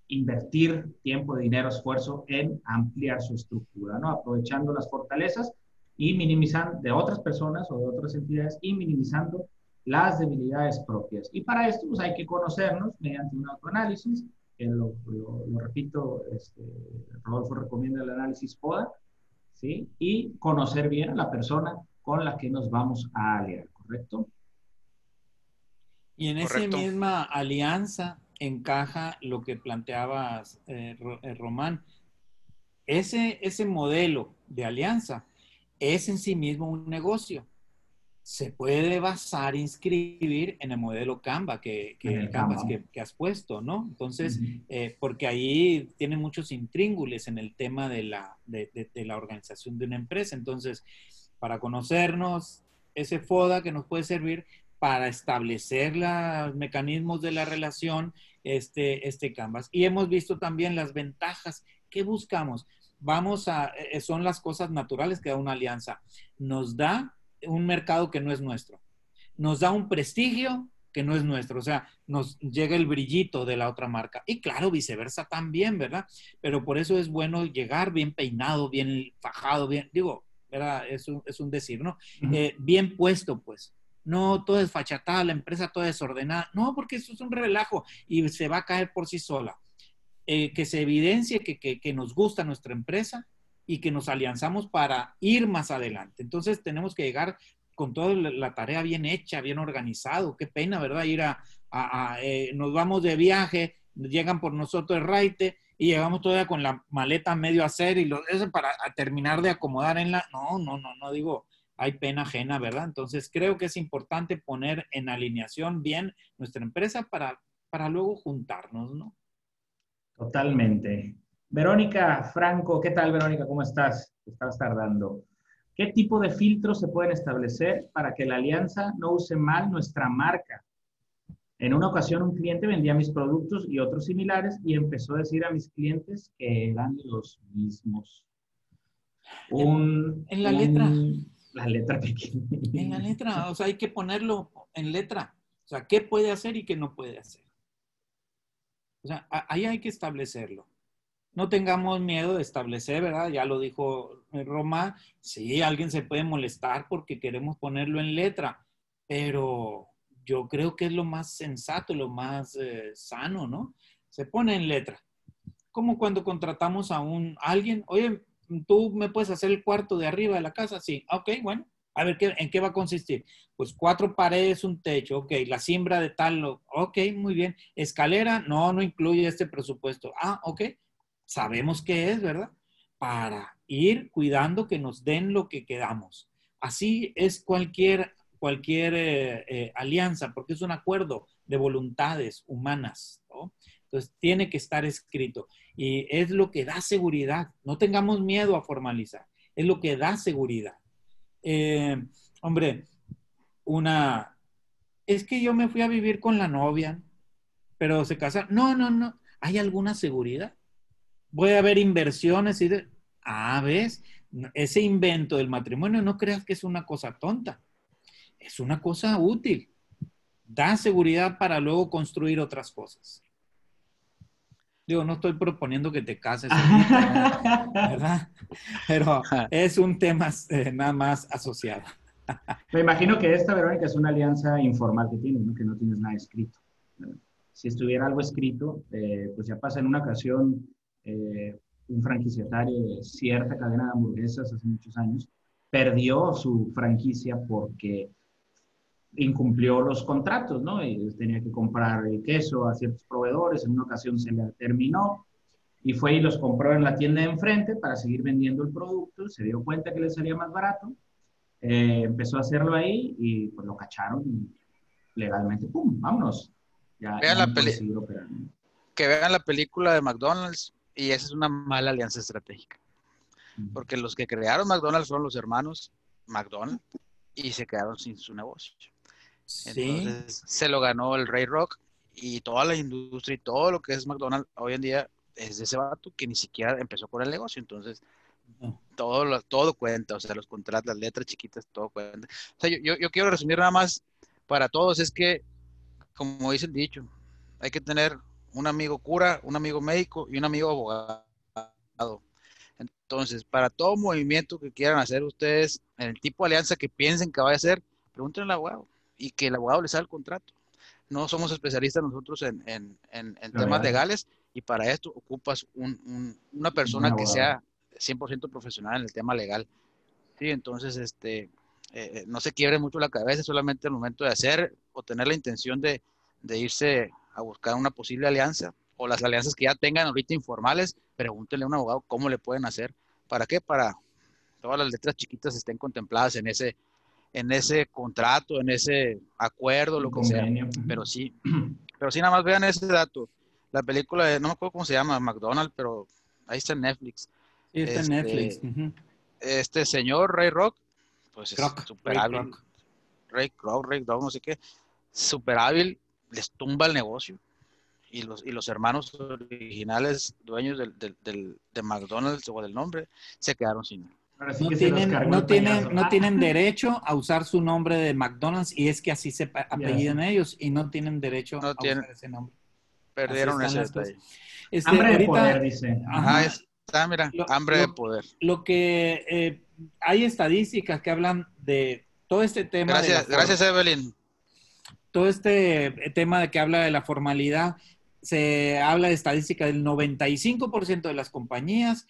invertir tiempo, dinero, esfuerzo en ampliar su estructura, ¿no? aprovechando las fortalezas y minimizando de otras personas o de otras entidades y minimizando las debilidades propias. Y para esto pues, hay que conocernos mediante un autoanálisis, lo, repito, este, Rodolfo recomienda el análisis FODA, ¿sí? Y conocer bien a la persona con la que nos vamos a aliar, ¿correcto? Y en esa misma alianza encaja lo que planteabas, eh, eh, Román. Ese, ese modelo de alianza es en sí mismo un negocio se puede basar, inscribir en el modelo Canva que, que, Canvas que, que, has puesto, ¿no? Entonces, uh -huh. eh, porque ahí tiene muchos intríngules en el tema de la, de, de, de, la organización de una empresa. Entonces, para conocernos, ese FODA que nos puede servir para establecer los mecanismos de la relación, este, este Canvas. Y hemos visto también las ventajas que buscamos. Vamos a, eh, son las cosas naturales que da una alianza. Nos da un mercado que no es nuestro. Nos da un prestigio que no es nuestro, o sea, nos llega el brillito de la otra marca. Y claro, viceversa también, ¿verdad? Pero por eso es bueno llegar bien peinado, bien fajado, bien, digo, ¿verdad? Es un, es un decir, ¿no? Uh -huh. eh, bien puesto, pues. No, todo es fachatada, la empresa toda desordenada. No, porque eso es un relajo y se va a caer por sí sola. Eh, que se evidencie que, que, que nos gusta nuestra empresa, y que nos alianzamos para ir más adelante. Entonces tenemos que llegar con toda la tarea bien hecha, bien organizado. Qué pena, ¿verdad? Ir a, eh, nos vamos de viaje, llegan por nosotros el raite y llegamos todavía con la maleta medio hacer y lo, eso para terminar de acomodar en la... No, no, no, no digo, hay pena ajena, ¿verdad? Entonces creo que es importante poner en alineación bien nuestra empresa para, para luego juntarnos, ¿no? Totalmente. Verónica Franco, ¿qué tal Verónica? ¿Cómo estás? Estás tardando. ¿Qué tipo de filtros se pueden establecer para que la alianza no use mal nuestra marca? En una ocasión un cliente vendía mis productos y otros similares y empezó a decir a mis clientes que eran los mismos. Un, en, la un, letra. La letra pequeña. En la letra, o sea, hay que ponerlo en letra. O sea, qué puede hacer y qué no puede hacer. O sea, ahí hay que establecerlo no tengamos miedo de establecer, ¿verdad? Ya lo dijo Roma, sí, alguien se puede molestar porque queremos ponerlo en letra, pero yo creo que es lo más sensato, lo más eh, sano, ¿no? Se pone en letra. Como cuando contratamos a un alguien, oye, tú me puedes hacer el cuarto de arriba de la casa, sí, ok, bueno, a ver, ¿qué, ¿en qué va a consistir? Pues cuatro paredes, un techo, ok, la siembra de tal, ok, muy bien. Escalera, no, no incluye este presupuesto. Ah, ok, sabemos qué es, ¿verdad? Para ir cuidando que nos den lo que quedamos. Así es cualquier, cualquier eh, eh, alianza, porque es un acuerdo de voluntades humanas, ¿no? Entonces, tiene que estar escrito. Y es lo que da seguridad. No tengamos miedo a formalizar. Es lo que da seguridad. Eh, hombre, una... Es que yo me fui a vivir con la novia, pero se casaron. No, no, no. ¿Hay alguna seguridad? Voy a ver inversiones y de, ah, ves, ese invento del matrimonio no creas que es una cosa tonta, es una cosa útil, da seguridad para luego construir otras cosas. Digo, no estoy proponiendo que te cases, ahorita, ¿verdad? Pero es un tema eh, nada más asociado. Me imagino que esta, Verónica, es una alianza informal que tienes, ¿no? que no tienes nada escrito. Si estuviera algo escrito, eh, pues ya pasa en una ocasión eh, un franquiciatario de cierta cadena de hamburguesas hace muchos años, perdió su franquicia porque incumplió los contratos, ¿no? Y tenía que comprar el queso a ciertos proveedores, en una ocasión se le terminó y fue y los compró en la tienda de enfrente para seguir vendiendo el producto, se dio cuenta que le salía más barato, eh, empezó a hacerlo ahí y pues lo cacharon legalmente, ¡pum! ¡Vámonos! Ya, vean la que vean la película de McDonald's y esa es una mala alianza estratégica. Porque los que crearon McDonald's son los hermanos McDonald's y se quedaron sin su negocio. Entonces se lo ganó el Ray Rock y toda la industria y todo lo que es McDonald's hoy en día es de ese vato que ni siquiera empezó con el negocio. Entonces todo, todo cuenta, o sea, los contratos, las letras chiquitas, todo cuenta. O sea, yo, yo quiero resumir nada más para todos, es que, como dice el dicho, hay que tener un amigo cura, un amigo médico y un amigo abogado. Entonces, para todo movimiento que quieran hacer ustedes, en el tipo de alianza que piensen que vaya a hacer, pregúntenle al abogado y que el abogado les haga el contrato. No somos especialistas nosotros en, en, en, temas legales y para esto ocupas un, una persona que sea 100% profesional en el tema legal. Sí, entonces, este, eh, eh, no se quiebre mucho la cabeza solamente al momento de hacer o tener la intención de, de irse a buscar una posible alianza o las alianzas que ya tengan ahorita informales, pregúntenle a un abogado cómo le pueden hacer. ¿Para qué? Para todas las letras chiquitas estén contempladas en ese, en ese contrato, en ese acuerdo, lo que sea. Pero sí, pero sí nada más vean ese dato. La película de, no me acuerdo cómo se llama, McDonald's, pero ahí está en Netflix. Sí, está en este, Netflix. Este señor Ray Rock, pues es súper hábil. Ray Kroc, Ray Dog, no sé qué, súper hábil, les tumba el negocio. Y los, y los hermanos originales, dueños del, del, de McDonald's o del nombre, se quedaron sin, no, tienen, no, tienen, no tienen derecho a usar su nombre de McDonald's y es que así se apellidan ellos y no tienen derecho a usar ese nombre. Perdieron ese detalle. Este, hambre de poder, dice. Ajá, está, mira, hambre de poder. Lo que eh, hay estadísticas que hablan de todo este tema. Gracias, gracias Evelyn. Todo este tema de que habla de la formalidad, se habla de estadística del 95% de las compañías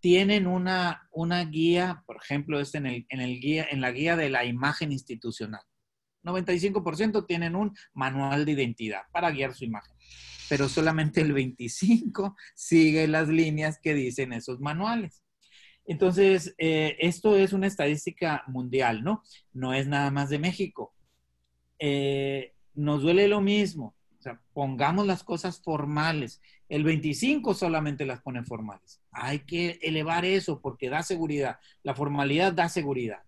tienen una, una guía, por ejemplo, este en, el, en, el guía, en la guía de la imagen institucional. 95% tienen un manual de identidad para guiar su imagen, pero solamente el 25% sigue las líneas que dicen esos manuales. Entonces, eh, esto es una estadística mundial, ¿no? No es nada más de México. Eh, nos duele lo mismo. O sea, pongamos las cosas formales. El 25 solamente las pone formales. Hay que elevar eso porque da seguridad. La formalidad da seguridad.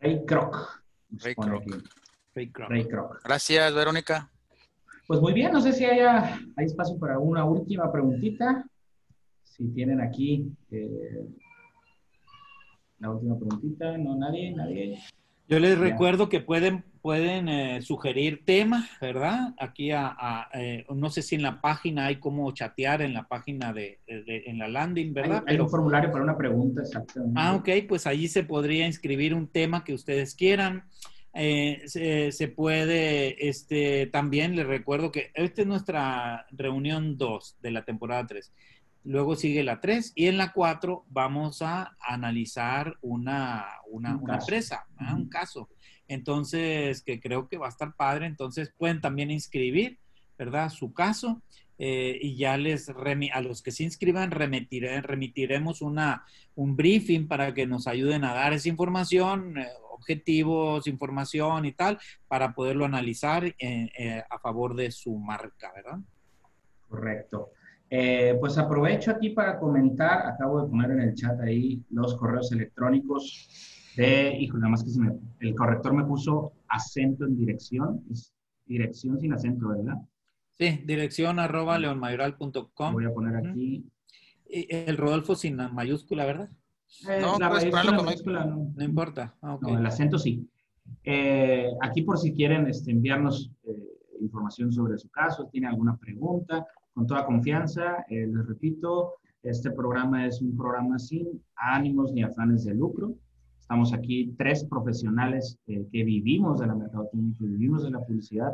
Ray Kroc. Ray Kroc. Gracias, Verónica. Pues muy bien, no sé si haya, hay espacio para una última preguntita. Si tienen aquí eh, la última preguntita, no, nadie, nadie. Yo les recuerdo que pueden, pueden eh, sugerir temas, ¿verdad? Aquí a, eh, no sé si en la página hay cómo chatear en la página de, en la landing, ¿verdad? Hay, un formulario para una pregunta, exactamente. Ah, ok, pues allí se podría inscribir un tema que ustedes quieran. Eh, se, se, puede, este, también les recuerdo que esta es nuestra reunión 2 de la temporada 3 luego sigue la 3 y en la 4 vamos a analizar una, una, un empresa, un caso. Entonces, que creo que va a estar padre. Entonces, pueden también inscribir, ¿verdad? Su caso. Eh, y ya les, a los que se inscriban, remitiremos una, un briefing para que nos ayuden a dar esa información, eh, objetivos, información y tal, para poderlo analizar eh, a favor de su marca, ¿verdad? Correcto. Eh, pues aprovecho aquí para comentar, acabo de poner en el chat ahí los correos electrónicos de, hijo, nada más que se me, el corrector me puso acento en dirección, es dirección sin acento, ¿verdad? Sí, dirección arroba leonmayoral.com. Voy a poner aquí. El Rodolfo sin mayúscula, ¿verdad? Eh, no, la mayúscula, no. no importa. Ah, no, el acento sí. Eh, aquí por si quieren este, enviarnos información sobre su caso, tiene alguna pregunta, con toda confianza. Eh, les repito, este programa es un programa sin ánimos ni afanes de lucro. Estamos aquí tres profesionales eh, que vivimos de la mercadotecnia, que vivimos de la publicidad.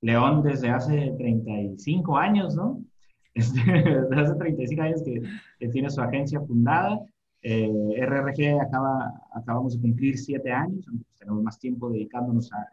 León desde hace 35 años, ¿no? Este, desde hace 35 años que, que tiene su agencia fundada. Eh, RRG acaba, acabamos de cumplir siete años, pues tenemos más tiempo dedicándonos a,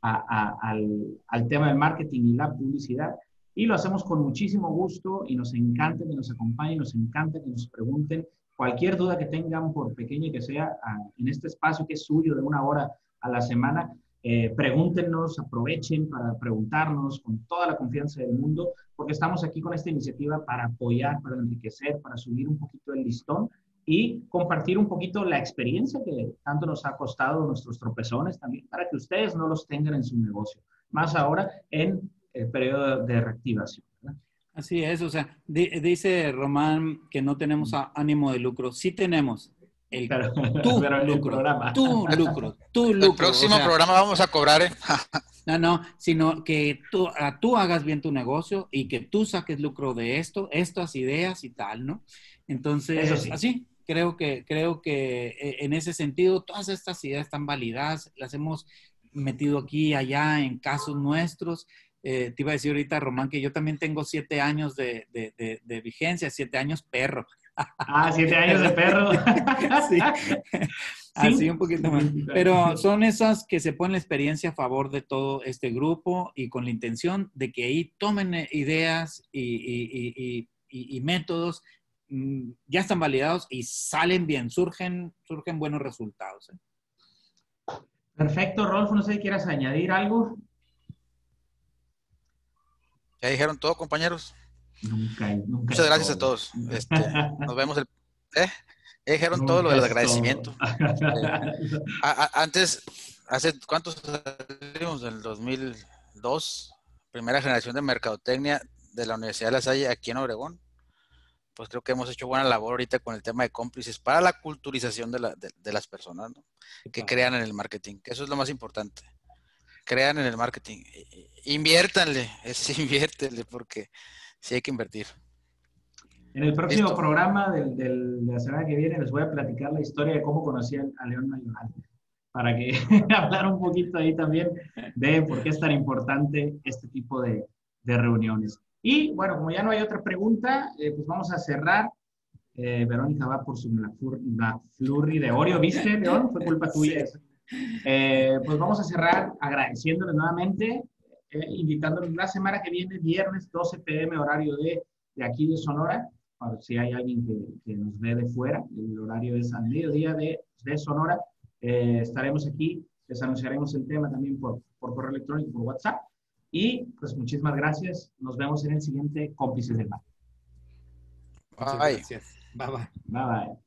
a, al, al, tema del marketing y la publicidad. Y lo hacemos con muchísimo gusto y nos encanta que nos acompañen, nos encanta que nos pregunten cualquier duda que tengan, por pequeña que sea, en este espacio que es suyo de una hora a la semana. Eh, pregúntenos, aprovechen para preguntarnos con toda la confianza del mundo, porque estamos aquí con esta iniciativa para apoyar, para enriquecer, para subir un poquito el listón y compartir un poquito la experiencia que tanto nos ha costado nuestros tropezones también, para que ustedes no los tengan en su negocio, más ahora en el periodo de reactivación. Así es, o sea, dice Román que no tenemos ánimo de lucro, sí tenemos. El, tu, lucro, tu lucro, tu lucro. El próximo programa vamos a cobrar, ¿eh? no, no, sino que tú, tú hagas bien tu negocio y que tú saques lucro de esto, estas ideas y tal, ¿no? Entonces, así, creo que, creo que eh, en ese sentido todas estas ideas están validadas, las hemos metido aquí y allá en casos nuestros. Eh, te iba a decir ahorita, Román, que yo también tengo siete años de, de, vigencia, siete años perro. Ah, siete años de perro. sí. Así un poquito más. Pero son esas que se ponen la experiencia a favor de todo este grupo y con la intención de que ahí tomen eh, ideas y, y, y, y métodos Mm, ya están validados y salen bien, surgen, surgen buenos resultados. ¿eh? Perfecto, Rolfo, no sé si quieras añadir algo. Ya dijeron todo, compañeros. Nunca, nunca Muchas gracias a todos. Este, nos vemos el... ¿eh? Ya dijeron todo lo del agradecimiento. Este, antes, ¿hace cuántos salimos? el 2002, primera generación de mercadotecnia de la Universidad de La Salle aquí en Obregón pues creo que hemos hecho buena labor ahorita con el tema de cómplices para la culturización de, la, de, las personas, ¿no? Que crean en el marketing, que eso es lo más importante. Crean en el marketing. Inviértanle, es inviértanle, porque sí hay que invertir. En el próximo programa de la semana que viene les voy a platicar la historia de cómo conocí a León Mayoral, para que hablar un poquito ahí también de por qué es tan importante este tipo de, de reuniones. Y bueno, como ya no hay otra pregunta, eh, pues vamos a cerrar. Eh, Verónica va por su McFlurry de Oreo, ¿viste, León? Fue culpa tuya. Eh, pues vamos a cerrar agradeciéndoles nuevamente, invitándoles la semana que viene, viernes 12 pm, horario de, de aquí de Sonora, para si hay alguien que, que, nos ve de fuera, el horario es al mediodía de, de Sonora. estaremos aquí, les anunciaremos el tema también por, por correo electrónico, por WhatsApp. Y pues muchísimas gracias. Nos vemos en el siguiente Cómplices del Mar. Bye. Gracias. Bye bye. Bye bye.